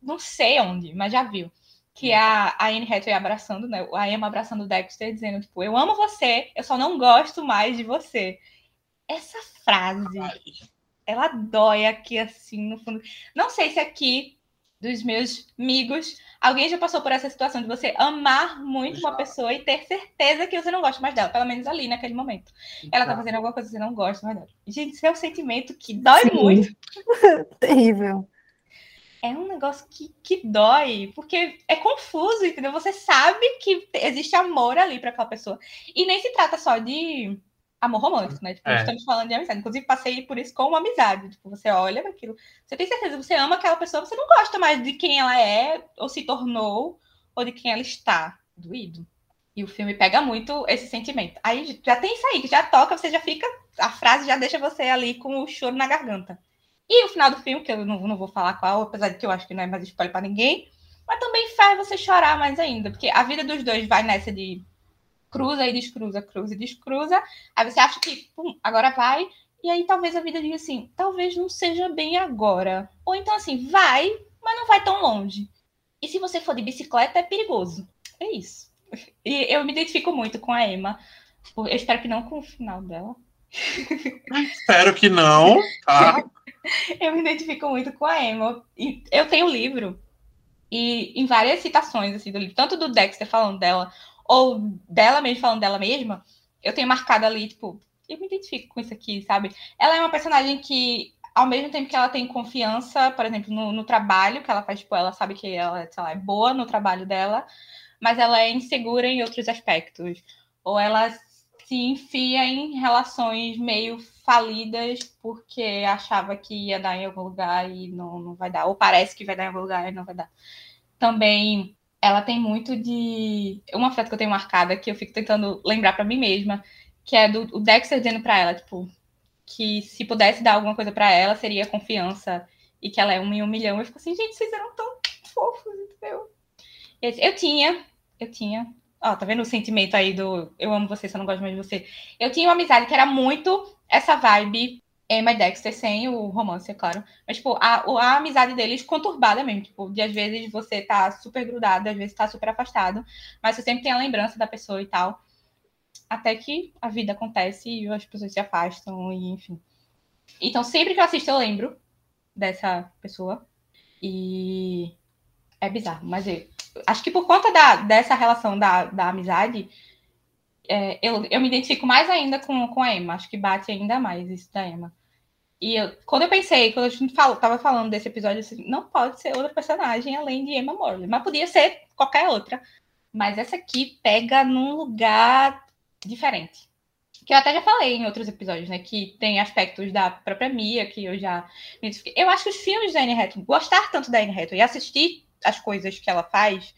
não sei onde, mas já viu. Que é a, a Anne Hathaway abraçando, né? A Emma abraçando o Dexter, dizendo, tipo, eu amo você, eu só não gosto mais de você. Essa frase, ela dói aqui, assim, no fundo. Não sei se aqui, dos meus amigos, alguém já passou por essa situação de você amar muito já. uma pessoa e ter certeza que você não gosta mais dela, pelo menos ali naquele momento. Ela tá fazendo alguma coisa que você não gosta mais dela. Gente, isso é um sentimento que dói Sim. muito. Terrível é um negócio que, que dói, porque é confuso, entendeu? Você sabe que existe amor ali para aquela pessoa. E nem se trata só de amor romântico, né? Tipo, é. estamos falando de amizade. Inclusive, passei por isso com uma amizade. Tipo, você olha para aquilo, você tem certeza, você ama aquela pessoa, você não gosta mais de quem ela é, ou se tornou, ou de quem ela está. Doído. E o filme pega muito esse sentimento. Aí já tem isso aí, que já toca, você já fica. A frase já deixa você ali com o choro na garganta. E o final do filme, que eu não, não vou falar qual, apesar de que eu acho que não é mais spoiler para ninguém, mas também faz você chorar mais ainda, porque a vida dos dois vai nessa de cruza e descruza, cruza e descruza. Aí você acha que, pum, agora vai. E aí talvez a vida diga assim, talvez não seja bem agora. Ou então assim, vai, mas não vai tão longe. E se você for de bicicleta, é perigoso. É isso. E eu me identifico muito com a Emma. Eu espero que não com o final dela. Espero que não, tá? eu me identifico muito com a Emma. E eu tenho o livro, e em várias citações assim, do livro, tanto do Dexter falando dela, ou dela mesmo falando dela mesma, eu tenho marcado ali, tipo, eu me identifico com isso aqui, sabe? Ela é uma personagem que, ao mesmo tempo que ela tem confiança, por exemplo, no, no trabalho que ela faz, tipo, ela sabe que ela, lá, é boa no trabalho dela, mas ela é insegura em outros aspectos. Ou ela se enfia em relações meio falidas porque achava que ia dar em algum lugar e não, não vai dar, ou parece que vai dar em algum lugar e não vai dar. Também ela tem muito de. Uma frase que eu tenho marcada que eu fico tentando lembrar para mim mesma, que é do o Dexter dizendo para ela, tipo, que se pudesse dar alguma coisa para ela seria confiança e que ela é um em um milhão. Eu fico assim, gente, vocês eram tão fofos, entendeu? Eu tinha, eu tinha. Ó, tá vendo o sentimento aí do eu amo você, eu não gosto mais de você? Eu tinha uma amizade que era muito essa vibe Emma e Dexter sem o romance, é claro. Mas, tipo, a, a amizade deles conturbada mesmo. Tipo, de às vezes você tá super grudado, às vezes tá super afastado. Mas você sempre tem a lembrança da pessoa e tal. Até que a vida acontece e as pessoas se afastam, e enfim. Então, sempre que eu assisto, eu lembro dessa pessoa. E é bizarro, mas eu acho que por conta da, dessa relação da, da amizade, é, eu, eu me identifico mais ainda com, com a Emma. Acho que bate ainda mais isso da Emma. E eu, quando eu pensei, quando gente falou, tava falando desse episódio, assim, não pode ser outra personagem além de Emma Morley. Mas podia ser qualquer outra. Mas essa aqui pega num lugar diferente. Que eu até já falei em outros episódios, né? Que tem aspectos da própria Mia, que eu já me Eu acho que os filmes da Anne Hathaway, gostar tanto da Anne Hathaway e assistir as coisas que ela faz,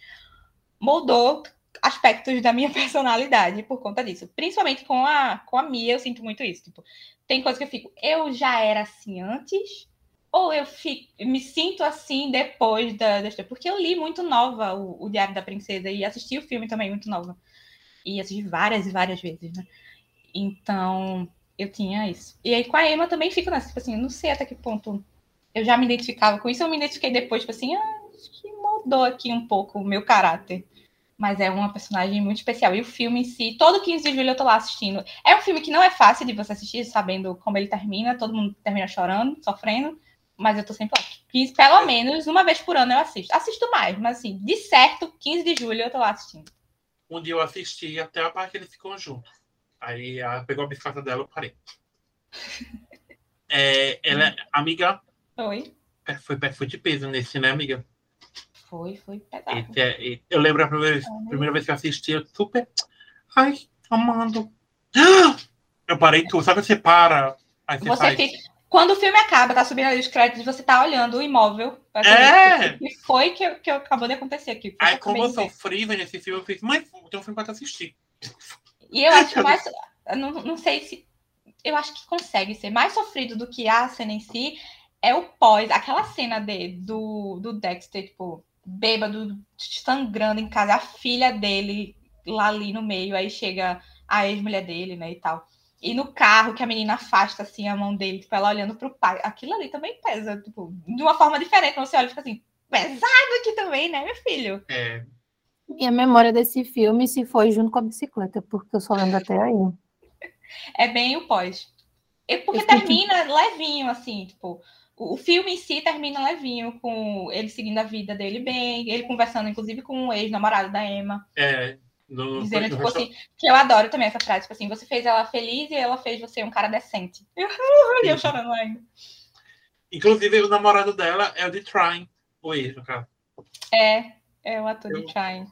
moldou aspectos da minha personalidade por conta disso. Principalmente com a, com a Mia, eu sinto muito isso. Tipo, tem coisa que eu fico, eu já era assim antes, ou eu fico, me sinto assim depois da, da Porque eu li muito nova o, o, Diário da Princesa e assisti o filme também muito nova. E assisti várias e várias vezes, né? Então, eu tinha isso. E aí com a Emma também fico nessa, tipo assim, eu não sei até que ponto eu já me identificava com isso, eu me identifiquei depois, tipo assim, ah, acho que mudou aqui um pouco o meu caráter mas é uma personagem muito especial. E o filme em si, todo 15 de julho eu tô lá assistindo. É um filme que não é fácil de você assistir, sabendo como ele termina, todo mundo termina chorando, sofrendo, mas eu tô sempre lá. 15, pelo menos uma vez por ano eu assisto. Assisto mais, mas assim, de certo, 15 de julho eu tô lá assistindo. Um dia eu assisti até a parte que eles ficam juntos. Aí ela pegou a bicicleta dela e parei. é, ela, é amiga. Oi. Foi, foi de peso nesse, né, amiga? Foi, foi pesado. E, eu lembro a primeira, primeira vez que eu assisti, eu super. Ai, amando. Eu parei tudo. Sabe você para? Aí você, você fica... Quando o filme acaba, tá subindo ali os créditos, você tá olhando o imóvel. É! O que foi que, que acabou de acontecer aqui? Aí, como eu sofri nesse filme, eu fiz, mas tem um filme pra assistir. E eu acho mais. não, não sei se. Eu acho que consegue ser mais sofrido do que a cena em si. É o pós, aquela cena de, do, do Dexter, tipo, bêbado, sangrando em casa, a filha dele lá ali no meio, aí chega a ex-mulher dele, né, e tal. E no carro, que a menina afasta assim a mão dele, tipo, ela olhando pro pai. Aquilo ali também pesa, tipo, de uma forma diferente. Você olha e fica assim, pesado aqui também, né, meu filho? É, E a memória desse filme se foi junto com a bicicleta, porque eu só lembro até aí. É bem o pós. E porque Eu termina levinho, assim, tipo, o filme em si termina levinho, com ele seguindo a vida dele bem, ele conversando, inclusive, com o ex-namorado da Emma, é. No, dizendo, tipo assim, que eu adoro também essa frase, tipo assim, você fez ela feliz e ela fez você um cara decente. E eu chorando ainda. Inclusive, o namorado dela é o de Trine, o ex, no caso. É, é o ator de Eu- Try.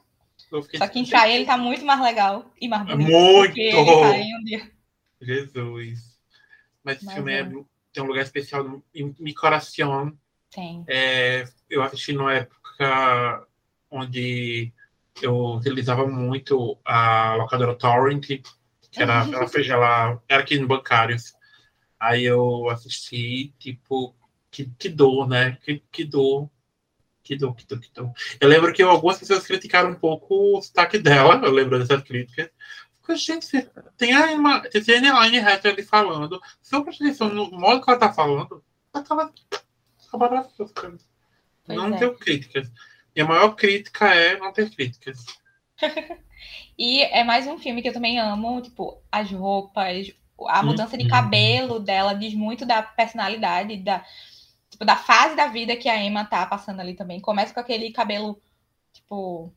Eu fiquei Só que em tipo, Try ele tá muito mais legal e mais bonito. Muito! que ele tá um. Jesus. Mas esse Mas filme é. é- tem um lugar especial no- em mi coração. Tem. É, eu assisti numa época onde eu utilizava muito a locadora Torrent, que era, ela, fez- ela era aqui no Bancários. Aí eu assisti, tipo, que, que dor, né? Que, que dor. Que dor, que dor, que dor. Eu lembro que algumas pessoas criticaram um pouco o sotaque dela, eu lembro dessas críticas. Porque, gente, tem a Emma- tem a Anne Hathaway falando. Se eu prestar atenção no modo que ela tá falando, ela tava tava Não é. críticas. E a maior crítica é não ter críticas. E é mais um filme que eu também amo, tipo, as roupas, a Uhum. mudança de cabelo dela diz muito da personalidade, da, tipo, da fase da vida que a Emma tá passando ali também. Começa com aquele cabelo, tipo,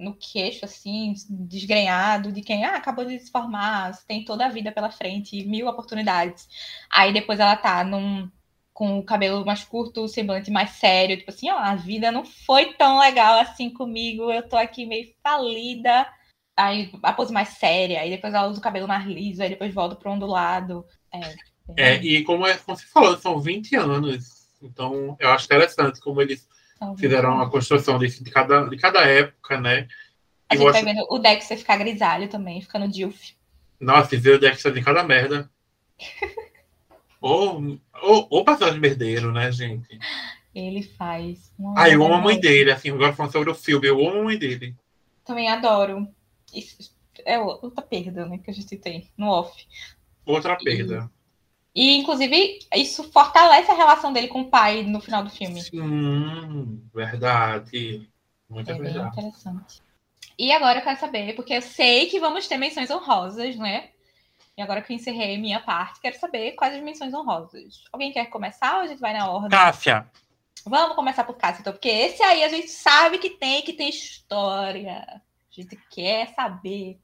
no queixo, assim, desgrenhado, de quem ah, acabou de se formar, tem toda a vida pela frente, mil oportunidades. Aí depois ela tá num, com o cabelo mais curto, o semblante mais sério, tipo assim, ó, a vida não foi tão legal assim comigo, eu tô aqui meio falida. Aí a pose mais séria, aí depois ela usa o cabelo mais liso, aí depois volta pro ondulado. É, É, e como, é, como você falou, são 20 anos. Então, eu acho interessante como eles fizeram a construção desse, de, cada, de cada época, né? A E gente vai acho, vendo o Dexter ficar grisalho também, ficando Dilf. nossa, ver o Dexter de cada merda. ou, ou, ou passagem merdeiro, né, gente? Ele faz. Ah, eu amo a mãe dele, assim, agora falando sobre o filme, eu amo a mãe dele. Também adoro. Isso é outra perda, né, que a gente tem no off. Outra perda. E, inclusive, isso fortalece a relação dele com o pai no final do filme. Sim, verdade. Muito É verdade. interessante. E agora eu quero saber, porque eu sei que vamos ter menções honrosas, né? E agora que eu encerrei minha parte, quero saber quais as menções honrosas. Alguém quer começar ou a gente vai na ordem? Cássia, Vamos começar por Cássio, então, porque esse aí a gente sabe que tem, que tem história. A gente quer saber.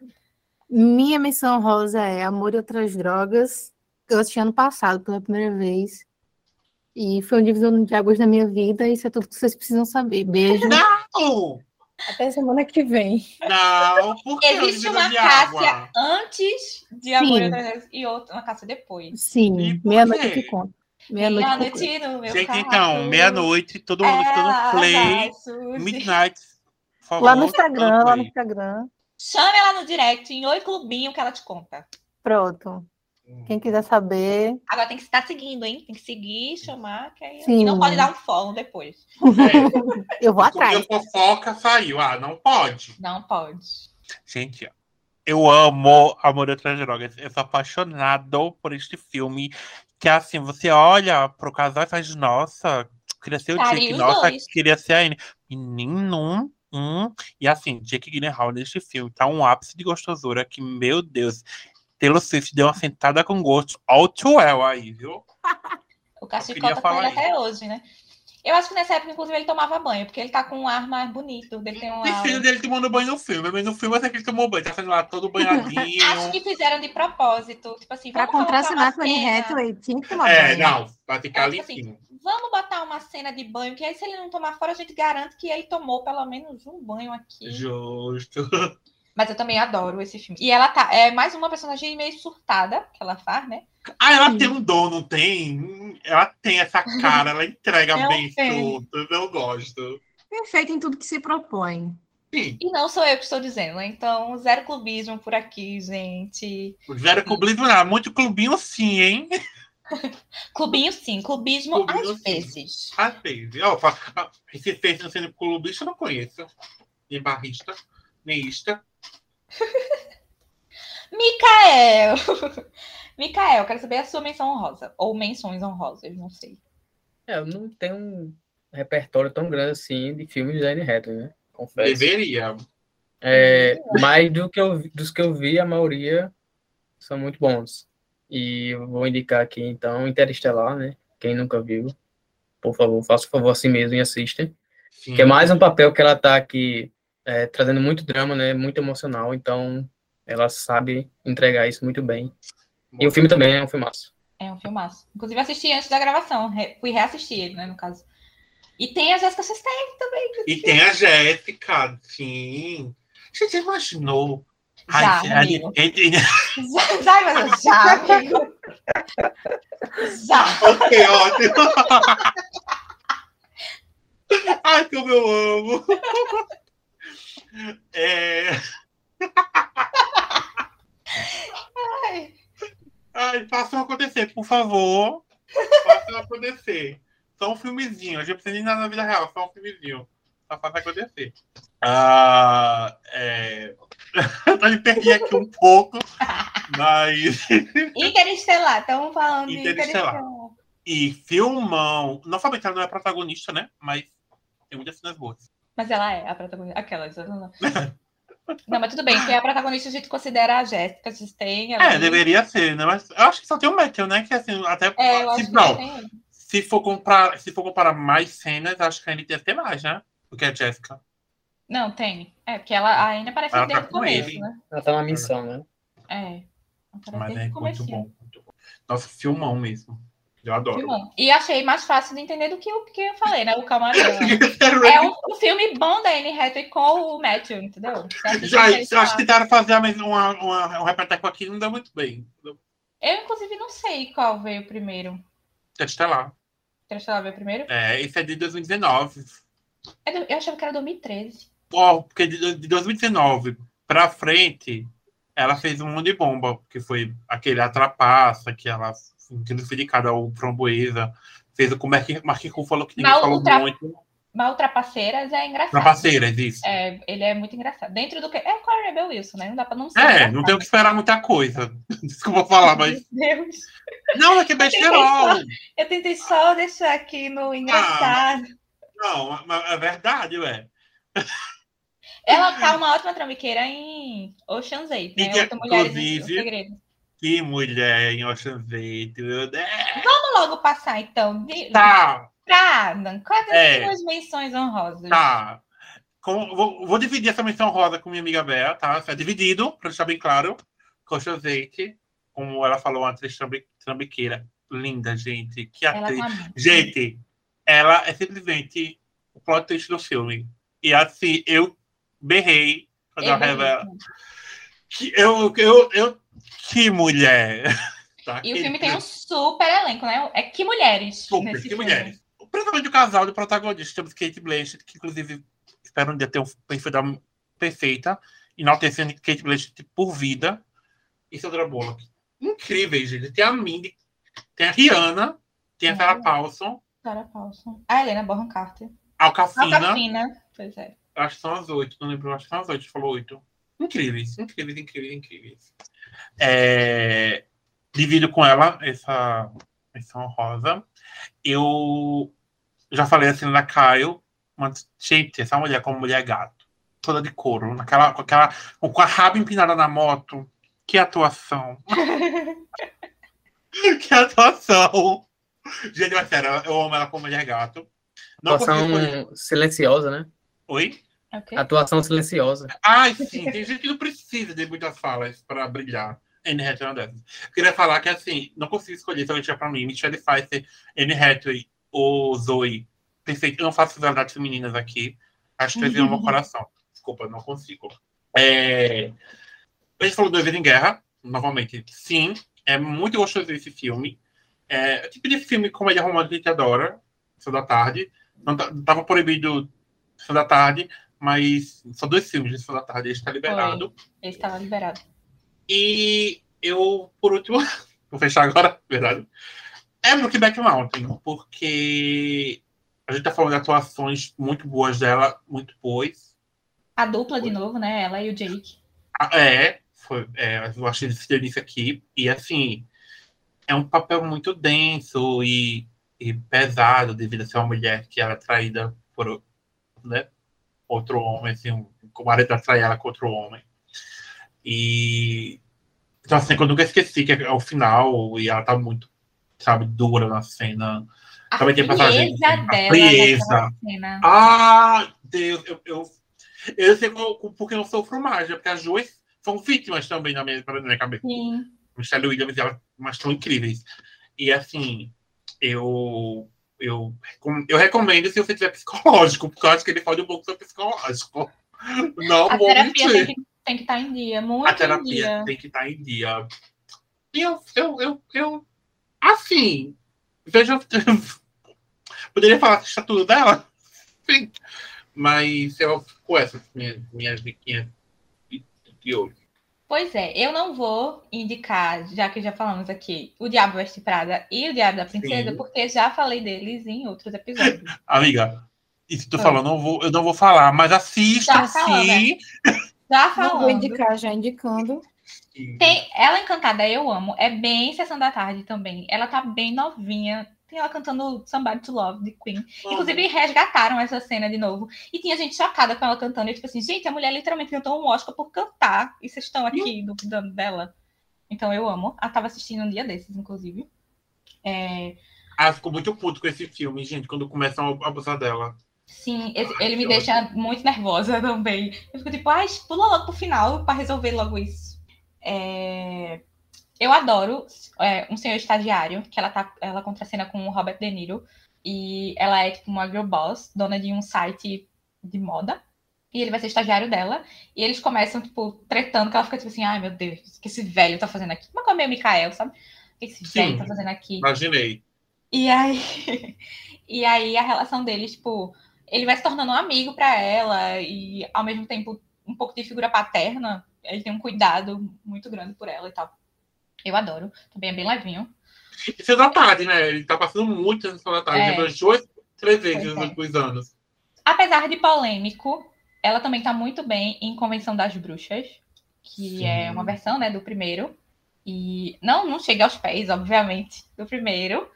Minha missão rosa é Amor e Outras Drogas. Eu assisti ano passado pela primeira vez. E foi um divisor de águas na minha vida. Isso é tudo que vocês precisam saber. Beijo. não! Até semana que vem. Não, por que Existe uma Cássia antes de Amor e Drogas e outra, uma Cássia depois. Sim, meia-noite te conto. Meia-noite. meu Gente, carro. então, meia-noite, todo mundo ficando Ela play. vai. Midnight. Favor, Lá no Instagram, lá no. Instagram. Chame ela no direct, em Oi Clubinho, que ela te conta. Pronto. Quem quiser saber. Agora tem que estar seguindo, hein? Tem que seguir, chamar, que aí... Sim. E não pode dar um follow depois. É, Eu vou porque atrás. a fofoca saiu. Ah, não pode. Não pode. Gente, eu amo Amor e Outras Drogas. Eu sou apaixonado por este filme. Que assim, você olha pro casal e faz, nossa, queria ser o Faria Jake, os nossa, dois. queria ser a Anne. Menino, hum. E assim, Jake Gyllenhaal neste filme tá um ápice de gostosura que, meu Deus, Taylor Swift deu uma sentada com gosto all too well aí, viu? O queria conta com ele até hoje, né? Eu acho que nessa época, inclusive, ele tomava banho, porque ele tá com um ar mais bonito. Ele tem um ar... filho dele tomando banho no filme, mas no filme sei que ele tomou banho, tá sendo lá todo banhadinho. Acho que fizeram de propósito. Tipo assim, Pra contracenar com a Hathaway, tinha que tomar É, banho. não, vai ficar É, tipo limpinho. Vamos botar uma cena de banho, que aí se ele não tomar fora, a gente garante que ele tomou pelo menos um banho aqui. Justo. Mas eu também adoro esse filme. E ela tá. É mais uma personagem meio surtada que ela faz, né? Ah, ela tem um dom, não tem? Ela tem essa cara, ela entrega Ela bem tudo. Eu gosto. Perfeito em tudo que se propõe. Sim, E não sou eu que estou dizendo, né? Então, zero clubismo por aqui, gente. zero clubismo, não. Muito clubinho sim, hein? Clubinho sim, clubismo Clubinho, às sim. vezes. Às vezes. Ah, esse fez não sendo clubista, eu não conheço. Nem barrista, nem ista. Micael! Micael, quero saber a sua menção honrosa. Ou menções honrosas, não sei. É, eu não tenho um repertório tão grande assim de filmes da Anne Hathaway, né? Confesso. Deveria. É, mas do que eu, vi- dos que eu vi, a maioria são muito bons. E eu vou indicar aqui, então, Interestelar, né? Quem nunca viu, por favor, faça o favor a si mesmo e assista. Sim. Que é mais um papel que ela tá aqui é, trazendo muito drama, né? Muito emocional, então ela sabe entregar isso muito bem. E o filme também é um filmaço. É um filmaço. Inclusive, assisti antes da gravação. re- fui reassistir ele, né, no caso. E tem a Jéssica Chastain também. E tem a Jéssica, sim. Você já imaginou? Já, Ai, amigo. entre- Já, já, mas já, amigo. Já. Ok, ótimo. Ai, como eu amo. É... Ai. Ai, façam acontecer, por favor. Façam acontecer. Só um filmezinho. A gente não precisa nem nada na vida real, só um filmezinho. Só faça acontecer. Ah, é... Eu me perdi aqui um pouco, mas. Interestelar, estamos falando de Interestelar. Interestelar. E filmão. Não ela não é protagonista, né? Mas tem muitas cenas boas. Mas ela é a protagonista. Aquelas. Não, não. Não, mas tudo bem, porque a protagonista a gente considera a Jéssica Chastain. ela- É, deveria ser, né? Mas eu acho que só tem o Matthew, né? Que assim, até. É, eu acho se, que não, tem. se for comparar, se for comparar mais cenas, acho que a Anne deve ter mais, né? Do que a Jessica. Não, tem. É, porque ela ainda aparece Ela desde tá o com começo, ele. né? Ela tá na missão, né? É. Aparece Mas é muito bom, muito bom. Nossa, filmão mesmo. Eu adoro. E achei mais fácil de entender do que o que eu falei, né? O Camarão. É um, um filme bom da Anne Hathaway com o Matthew, entendeu? Já, eu acho que tentaram fazer uma, uma, um repeteco aqui não deu muito bem. Eu, inclusive, não sei qual veio primeiro. Estelar. Interestelar veio primeiro? É, esse é de 2019. É Eu achava que era 2013. Ó, porque de, de 2019 pra frente, ela fez um monte de bomba, que foi aquele Atrapaça, que ela que foi indicada ao Framboesa. Fez o o Marquinhos Marquinhos falou que ninguém Mas o falou Tra- muito. Mas o Trapaceiras é engraçado. Trapaceiras, isso. É, ele é muito engraçado. Dentro do que. É com a Rebel Wilson, né? Não dá pra não ser. É, não tenho que esperar muita coisa. Desculpa falar, mas. Meu Deus. Não, é que é besterol. Eu tentei só deixar aqui no engraçado. Não, mas é verdade, ué. Ela tá uma ótima trambiqueira em Ocean's 8, né? Que, inclusive, Que mulher em Ocean's 8, meu Deus. Vamos logo passar, então. Tá, Pra Adam, quais É. as suas menções honrosas? tá. Com- vou, vou dividir essa menção rosa com minha amiga Bea, tá? É dividido, pra deixar bem claro. Com Ocean's 8, como ela falou, uma atriz trambi- trambiqueira. Linda, gente. Que Ela atriz. tá muito. Gente, ela é simplesmente o plot twist do filme. E assim, eu berrei quando ela revela. Que eu, eu, eu, que mulher! Tá? E o filme tem um super elenco, né? É que mulheres Super, nesse que filme. mulheres. Principalmente o casal de protagonistas. Temos Kate Blanchett, que inclusive espero um dia ter um perfil da perfeita, enaltecendo Kate Blanchett por vida. E Sandra Bullock. Incríveis, gente. Tem a Mindy, tem a Rihanna, tem a Uhum. Sarah Paulson, Sarah Paulson. A Helena Bonham Carter. a Alcafina. Alcafina. Pois é. Acho que são as oito, não lembro, acho que são as oito, falou oito. Incríveis, incríveis, incríveis, incríveis. É, divido com ela essa menção rosa. Eu já falei assim da Caio, mas, gente, essa mulher como mulher gato, toda de couro, naquela, com, aquela, com a raba empinada na moto. Que atuação! que atuação! Gente, mas sério, eu amo ela como mulher gato. Não Atuação silenciosa, né? Oi? É o quê? Atuação silenciosa. Ai, sim, tem gente que não precisa de muitas falas para brilhar. Anne Hathaway é uma dessas. Queria falar que, assim, não consigo escolher se alguém tiver pra mim. Michelle Pfeiffer, Anne Hathaway ou Zoe. Perfeito. Eu não faço rivalidades femininas aqui. As três viram meu coração. Desculpa, não consigo. É... A gente falou do Vida em Guerra, novamente. Sim, é muito gostoso esse filme. É o tipo de filme comédia romântica que a gente adora. Sessão da tarde. Não tá- tava proibido Sessão da tarde, mas são dois filmes de da tarde, ele está liberado. Ele estava liberado. E eu, por último, vou fechar agora, verdade. É Brookback Mountain, porque a gente tá falando de atuações muito boas dela, muito boas. A dupla de novo, né? Ela e o Jake. Ah, É, foi, é, eu achei esse delícia aqui. E assim, é um papel muito denso e, e pesado devido a ser uma mulher que era traída por né, outro homem, assim, um, o marido atrai ela com outro homem. E então, assim, eu nunca esqueci que é o final e ela tá muito, sabe, dura na cena. A Também tem passagem. Dela a frieza. Ah, Deus, eu, eu, eu sei porque eu sofro mais, porque as duas são vítimas também na minha, na minha cabeça. Sim. Michelle Williams e ela, mas são incríveis. E assim, eu, eu, eu recomendo se você tiver psicológico, porque eu acho que ele pode um pouco sobre psicológico. Não a vou terapia mentir. Tem que estar tá em dia, muito A terapia tem que estar tá em dia. E eu, eu, eu, eu assim, veja, poderia falar que está tudo dela? Sim. Mas eu com essas minhas, minhas diquinhas de hoje. Pois é, eu não vou indicar, já que já falamos aqui, o Diabo Veste Prada e o Diabo da Princesa, Sim. porque já falei deles em outros episódios. Amiga, isso que tu falou, não vou, eu não vou falar, mas assistam sim. Já falando. Não vou indicar, já indicando. Tem, ela Encantada, eu amo. É bem Sessão da Tarde também. Ela tá bem novinha. Ela cantando Somebody to Love, de Queen. Uhum. Inclusive, resgataram essa cena de novo. E tinha gente chocada com ela cantando. E tipo assim, gente, a mulher literalmente cantou um Oscar por cantar. E vocês estão aqui uhum. duvidando dela. Então, eu amo. Eu tava assistindo um dia desses, inclusive. É... Ah, ficou muito puto com esse filme, gente, quando começam a abusar dela. Sim, ele me deixa muito nervosa também. Eu fico tipo, ai, pula logo pro final para resolver logo isso. É... Eu adoro é, um senhor estagiário, que ela tá, ela contracena com o Robert De Niro. E ela é tipo uma girl boss, dona de um site de moda. E ele vai ser estagiário dela. E eles começam, tipo, tretando, que ela fica tipo assim, ai meu Deus, o que esse velho tá fazendo aqui? Uma coisa meio Mikael, sabe? O que esse Sim, velho tá fazendo aqui? Imaginei. E aí, e aí a relação deles, tipo, ele vai se tornando um amigo para ela e ao mesmo tempo um pouco de figura paterna. Ele tem um cuidado muito grande por ela e tal. Eu adoro. Também é bem levinho. Isso é da tarde, né? Ele tá passando muito essa da tarde. É. Duas, três vezes nos é. últimos anos. Apesar de polêmico, ela também tá muito bem em Convenção das Bruxas, que Sim. é uma versão, né, do primeiro. E não, não chega aos pés, obviamente, do primeiro.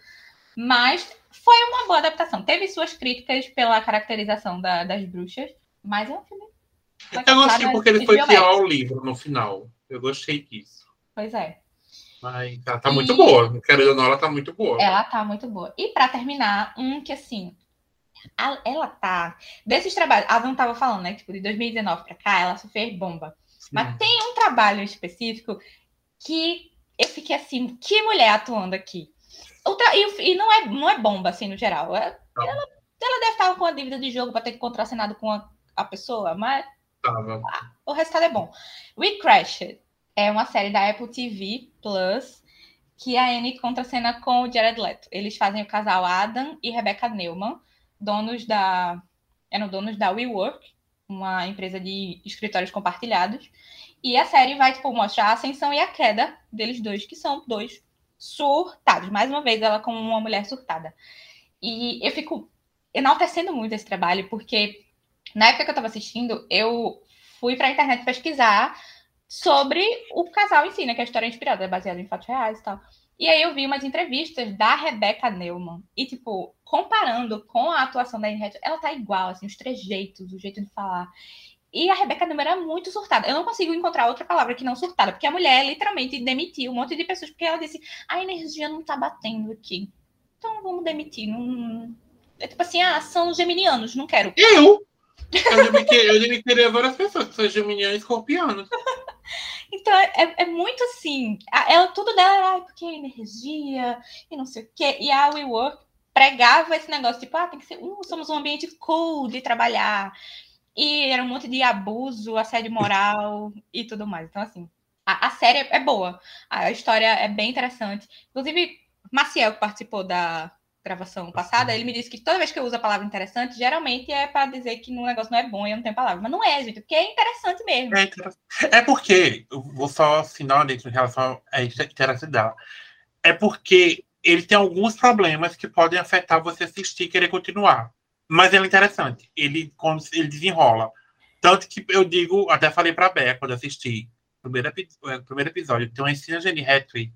Mas foi uma boa adaptação. Teve suas críticas pela caracterização da, das bruxas, mas é um filme. Eu gostei porque ele foi fiel ao livro no final. Eu gostei disso. Pois é. Mas ela tá e... muito boa. Querendo ou não, ela tá muito boa. Ela tá muito boa. E para terminar, um que assim. ela tá. Desses trabalhos. A não tava falando, né? Tipo, de 2019 pra cá, ela só fez bomba. Sim. Mas tem um trabalho específico que eu fiquei assim, que mulher atuando aqui? E, e, não, é, não é bomba, assim, no geral. É, ela, ela deve estar com a dívida de jogo para ter contracenado com a, a pessoa, mas ah, o resultado é bom. We Crashed é uma série da Apple TV Plus que a Anne contracena com o Jared Leto. Eles fazem o casal Adam e Rebecca Neumann, donos da eram donos da WeWork, uma empresa de escritórios compartilhados. E a série vai tipo mostrar a ascensão e a queda deles dois, que são dois surtados. Mais uma vez, ela como uma mulher surtada. E eu fico enaltecendo muito esse trabalho, porque na época que eu estava assistindo, eu fui para a internet pesquisar sobre o casal em si, né? Que a história é inspirada, é baseada em fatos reais e tal. E aí eu vi umas entrevistas da Rebecca Neumann. E, tipo, comparando com a atuação da Anne ela tá igual, assim, os trejeitos, o jeito de falar. E a Rebeca Newman era muito surtada. Eu não consigo encontrar outra palavra que não surtada, porque a mulher literalmente demitiu um monte de pessoas, porque ela disse: a energia não tá batendo aqui. Então vamos demitir. Não... É tipo assim, ah, são geminianos, não quero. Eu? Eu demitiria várias pessoas que são geminianos e escorpianos. Então é, é, muito assim. Ela, tudo dela era ah, porque é energia e não sei o quê. E a WeWork pregava esse negócio, tipo, ah, tem que ser, uh, somos um ambiente cool de trabalhar. E era um monte de abuso, assédio moral e tudo mais. Então, assim, a, a série é boa. A história é bem interessante. Inclusive, Maciel, que participou da gravação passada, ele me disse que toda vez que eu uso a palavra interessante, geralmente é para dizer que um negócio não é bom e eu não tenho palavra. Mas não é, gente, porque é interessante mesmo. É, é porque, eu vou só assinar dentro em relação à interessante dela. É porque ele tem alguns problemas que podem afetar você assistir e querer continuar. Mas ele é interessante. Ele, ele desenrola. Tanto que eu digo, até falei pra Bé quando assisti. primeiro, o primeiro episódio, tem uma de Anne Hathaway,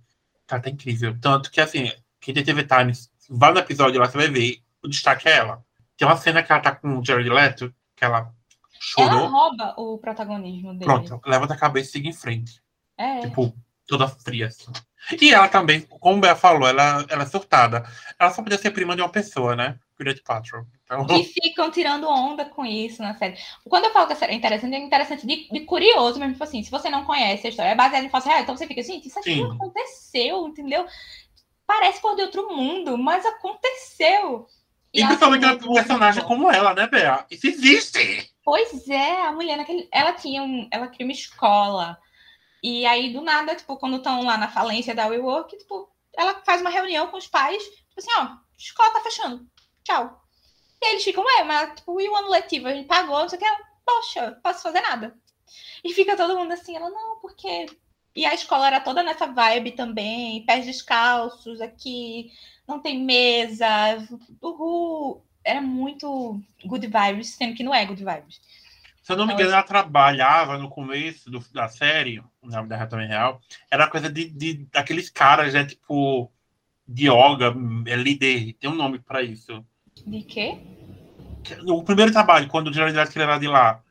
tá, tá incrível. Tanto que, assim, quem tem TV Times, vai no episódio lá, você vai ver, o destaque é ela. Tem uma cena que ela tá com o Jared Leto, que ela Ela chorou. rouba o protagonismo dele. Pronto, levanta a cabeça e siga em frente. É. Tipo, toda fria, assim. E ela também, como o Bea falou, ela, ela é surtada. Ela só podia ser prima de uma pessoa, né? Gwyneth Paltrow. Então, E ficam tirando onda com isso na série. Quando eu falo que a série é interessante, é interessante de, de curioso mesmo. Tipo assim, se você não conhece a história, é baseada em fatos reais, então você fica, gente, isso aqui Sim. aconteceu, entendeu? Parece por de outro mundo, mas aconteceu. E ela principalmente tem ela tem um personagem como ela, né, Bea? Isso existe! Pois é, a mulher naquele. Ela tinha um. Ela cria uma escola. E aí, do nada, tipo, quando estão lá na falência da WeWork, tipo, ela faz uma reunião com os pais, tipo assim, ó, escola tá fechando. Tchau. E aí eles ficam, ué, mas tipo, e o ano letivo? A gente pagou, não sei o que. Ela, Poxa, posso fazer nada. E fica todo mundo assim, ela, não, porque. E a escola era toda nessa vibe também, pés descalços aqui, não tem mesa, uhul. Era muito good vibes, sendo que não é good vibes. Se eu não me engano, ela trabalhava no começo do- da série, o nome da também real, era coisa de, de daqueles caras, né? Tipo, de yoga, é líder, tem um nome pra isso. De quê? O primeiro trabalho, quando o Jared Leto era de lá,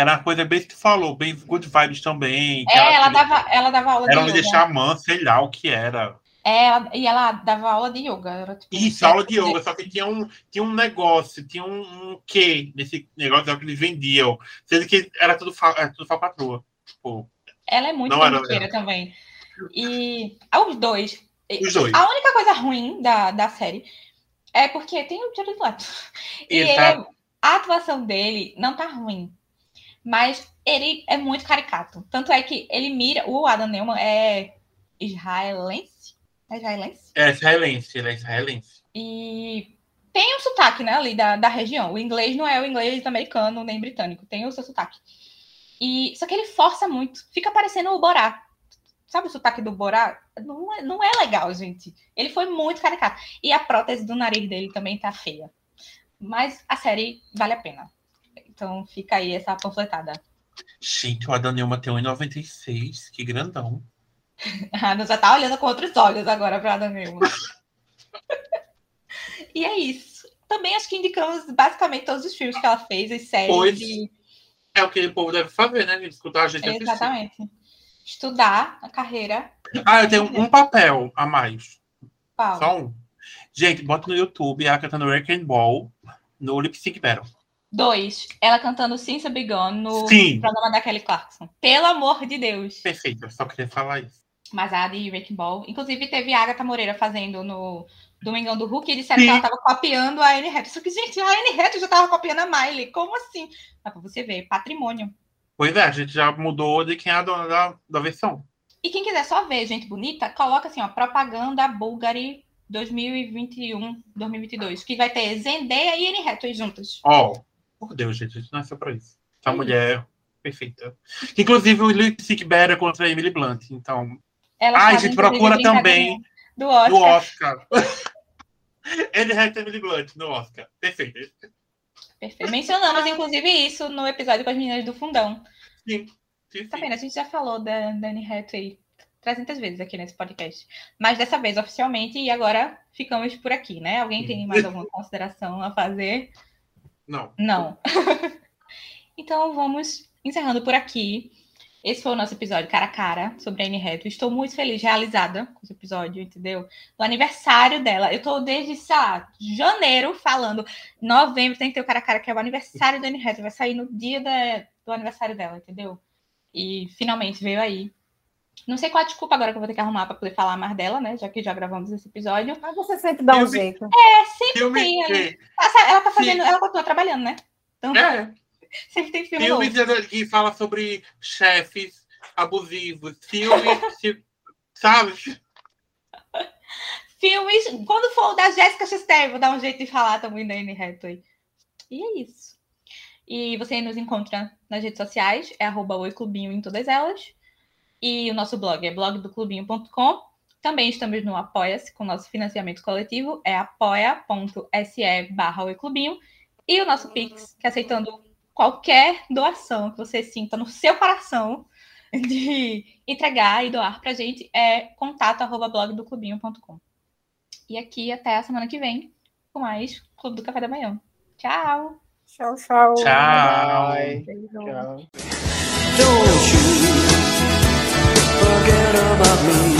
era uma coisa bem que tu falou, bem good vibes também. É, ela dava, ela dava aula de Era um yoga. xamã, sei lá o que era. É, ela- e ela dava aula de yoga. Era, tipo, Isso, aula de yoga, só que tinha um, tinha um negócio, tinha um, um quê nesse negócio que eles vendiam. Sendo que era tudo, fa, era tudo falcatrua. Tipo, Ela é muito era mentira também. E ah, os dois. os dois. A única coisa ruim da, da série é porque tem o Jared Leto. E Ele a atuação dele não tá ruim. Mas ele é muito caricato. Tanto é que ele mira. O Adam Neumann é israelense? É israelense? É israelense, ele é israelense. E tem um sotaque, né, ali da, da região. O inglês não é o inglês americano nem britânico, tem o seu sotaque. E, só que ele força muito. Fica parecendo o Borá. Sabe o sotaque do Borá? Não é, não é legal, gente. Ele foi muito caricato. E a prótese do nariz dele também tá feia. Mas a série vale a pena. Então fica aí essa panfletada. Gente, o Adam tem 1,96, que grandão. A Ana já tá olhando com outros olhos agora pra Adam e é isso. Também acho que indicamos basicamente todos os filmes que ela fez, as séries. Pois. e- É o que o povo deve fazer, né? Escutar a gente assistir. Exatamente. Estudar a carreira. Ah, eu tenho um papel a mais. Paulo. Só um. Gente, bota no YouTube ela cantando Wrecking Ball no Lip Sync Battle. Dois. Ela cantando Since I Begun no Sim. programa da Kelly Clarkson. Pelo amor de Deus. Perfeito, eu só queria falar isso. Mas a de Wrecking Ball. Inclusive, teve a Agatha Moreira fazendo no Domingão do Hulk e disseram Sim. que ela tava copiando a Anne Hathaway. Só que, gente, a Anne Hathaway já tava copiando a Miley. Como assim? Dá pra você ver. Patrimônio. Pois é, a gente já mudou de quem é a dona da, da versão. E quem quiser só ver gente bonita, coloca assim, ó, propaganda Bulgari 2021, 2022, que vai ter Zendaya e Anne Hathaway juntas. Ó, por Deus, gente, a gente nasceu pra isso. Essa Sim. mulher perfeita. Inclusive o Sync Battle contra a Emily Blunt. Então, Elas Ai, fazem, gente, procura também do Oscar. no Oscar. Ele é Emily Blunt no Oscar. Perfeito. Perfeito. Mencionamos, inclusive, isso no episódio com as meninas do Fundão. Sim, sim, Tá vendo? A gente já falou da, da Anne Hathaway 300 vezes aqui nesse podcast. Mas dessa vez oficialmente, e agora ficamos por aqui, né? Alguém tem mais alguma consideração a fazer? Não. Não. então vamos encerrando por aqui. Esse foi o nosso episódio cara a cara sobre a Anne Hathaway. Estou muito feliz, realizada com esse episódio, entendeu? No aniversário dela. Eu estou desde, sei lá, janeiro falando. Novembro tem que ter o cara a cara, que é o aniversário da Anne Hathaway. Vai sair no dia da- do aniversário dela, entendeu? E finalmente veio aí. Não sei qual a desculpa agora que eu vou ter que arrumar para poder falar mais dela, né? Já que já gravamos esse episódio. Mas você sempre dá um Filme. jeito. É, sempre Filme tem ali. que- Ela, tá Sim. fazendo, ela continua trabalhando, né? Então, É, sempre tem filme novo. filmes que fala sobre chefes abusivos. Filmes, sabe? Filmes, quando for o da Jéssica Chastain, vou dar um jeito de falar também da Anne Hathaway. E é isso. E você nos encontra nas redes sociais, é arroba oiclubinho em todas elas. E o nosso blog é blogdoclubinho.com. Também estamos no Apoia-se com nosso financiamento coletivo, é apoia.se barra. E o nosso Pix, que aceitando qualquer doação que você sinta no seu coração, de entregar e doar pra gente é contato@blogdoclubinho.com. E aqui até a semana que vem com mais Clube do Café da Manhã. Tchau. Tchau, tchau. Tchau. Tchau. Forget about me.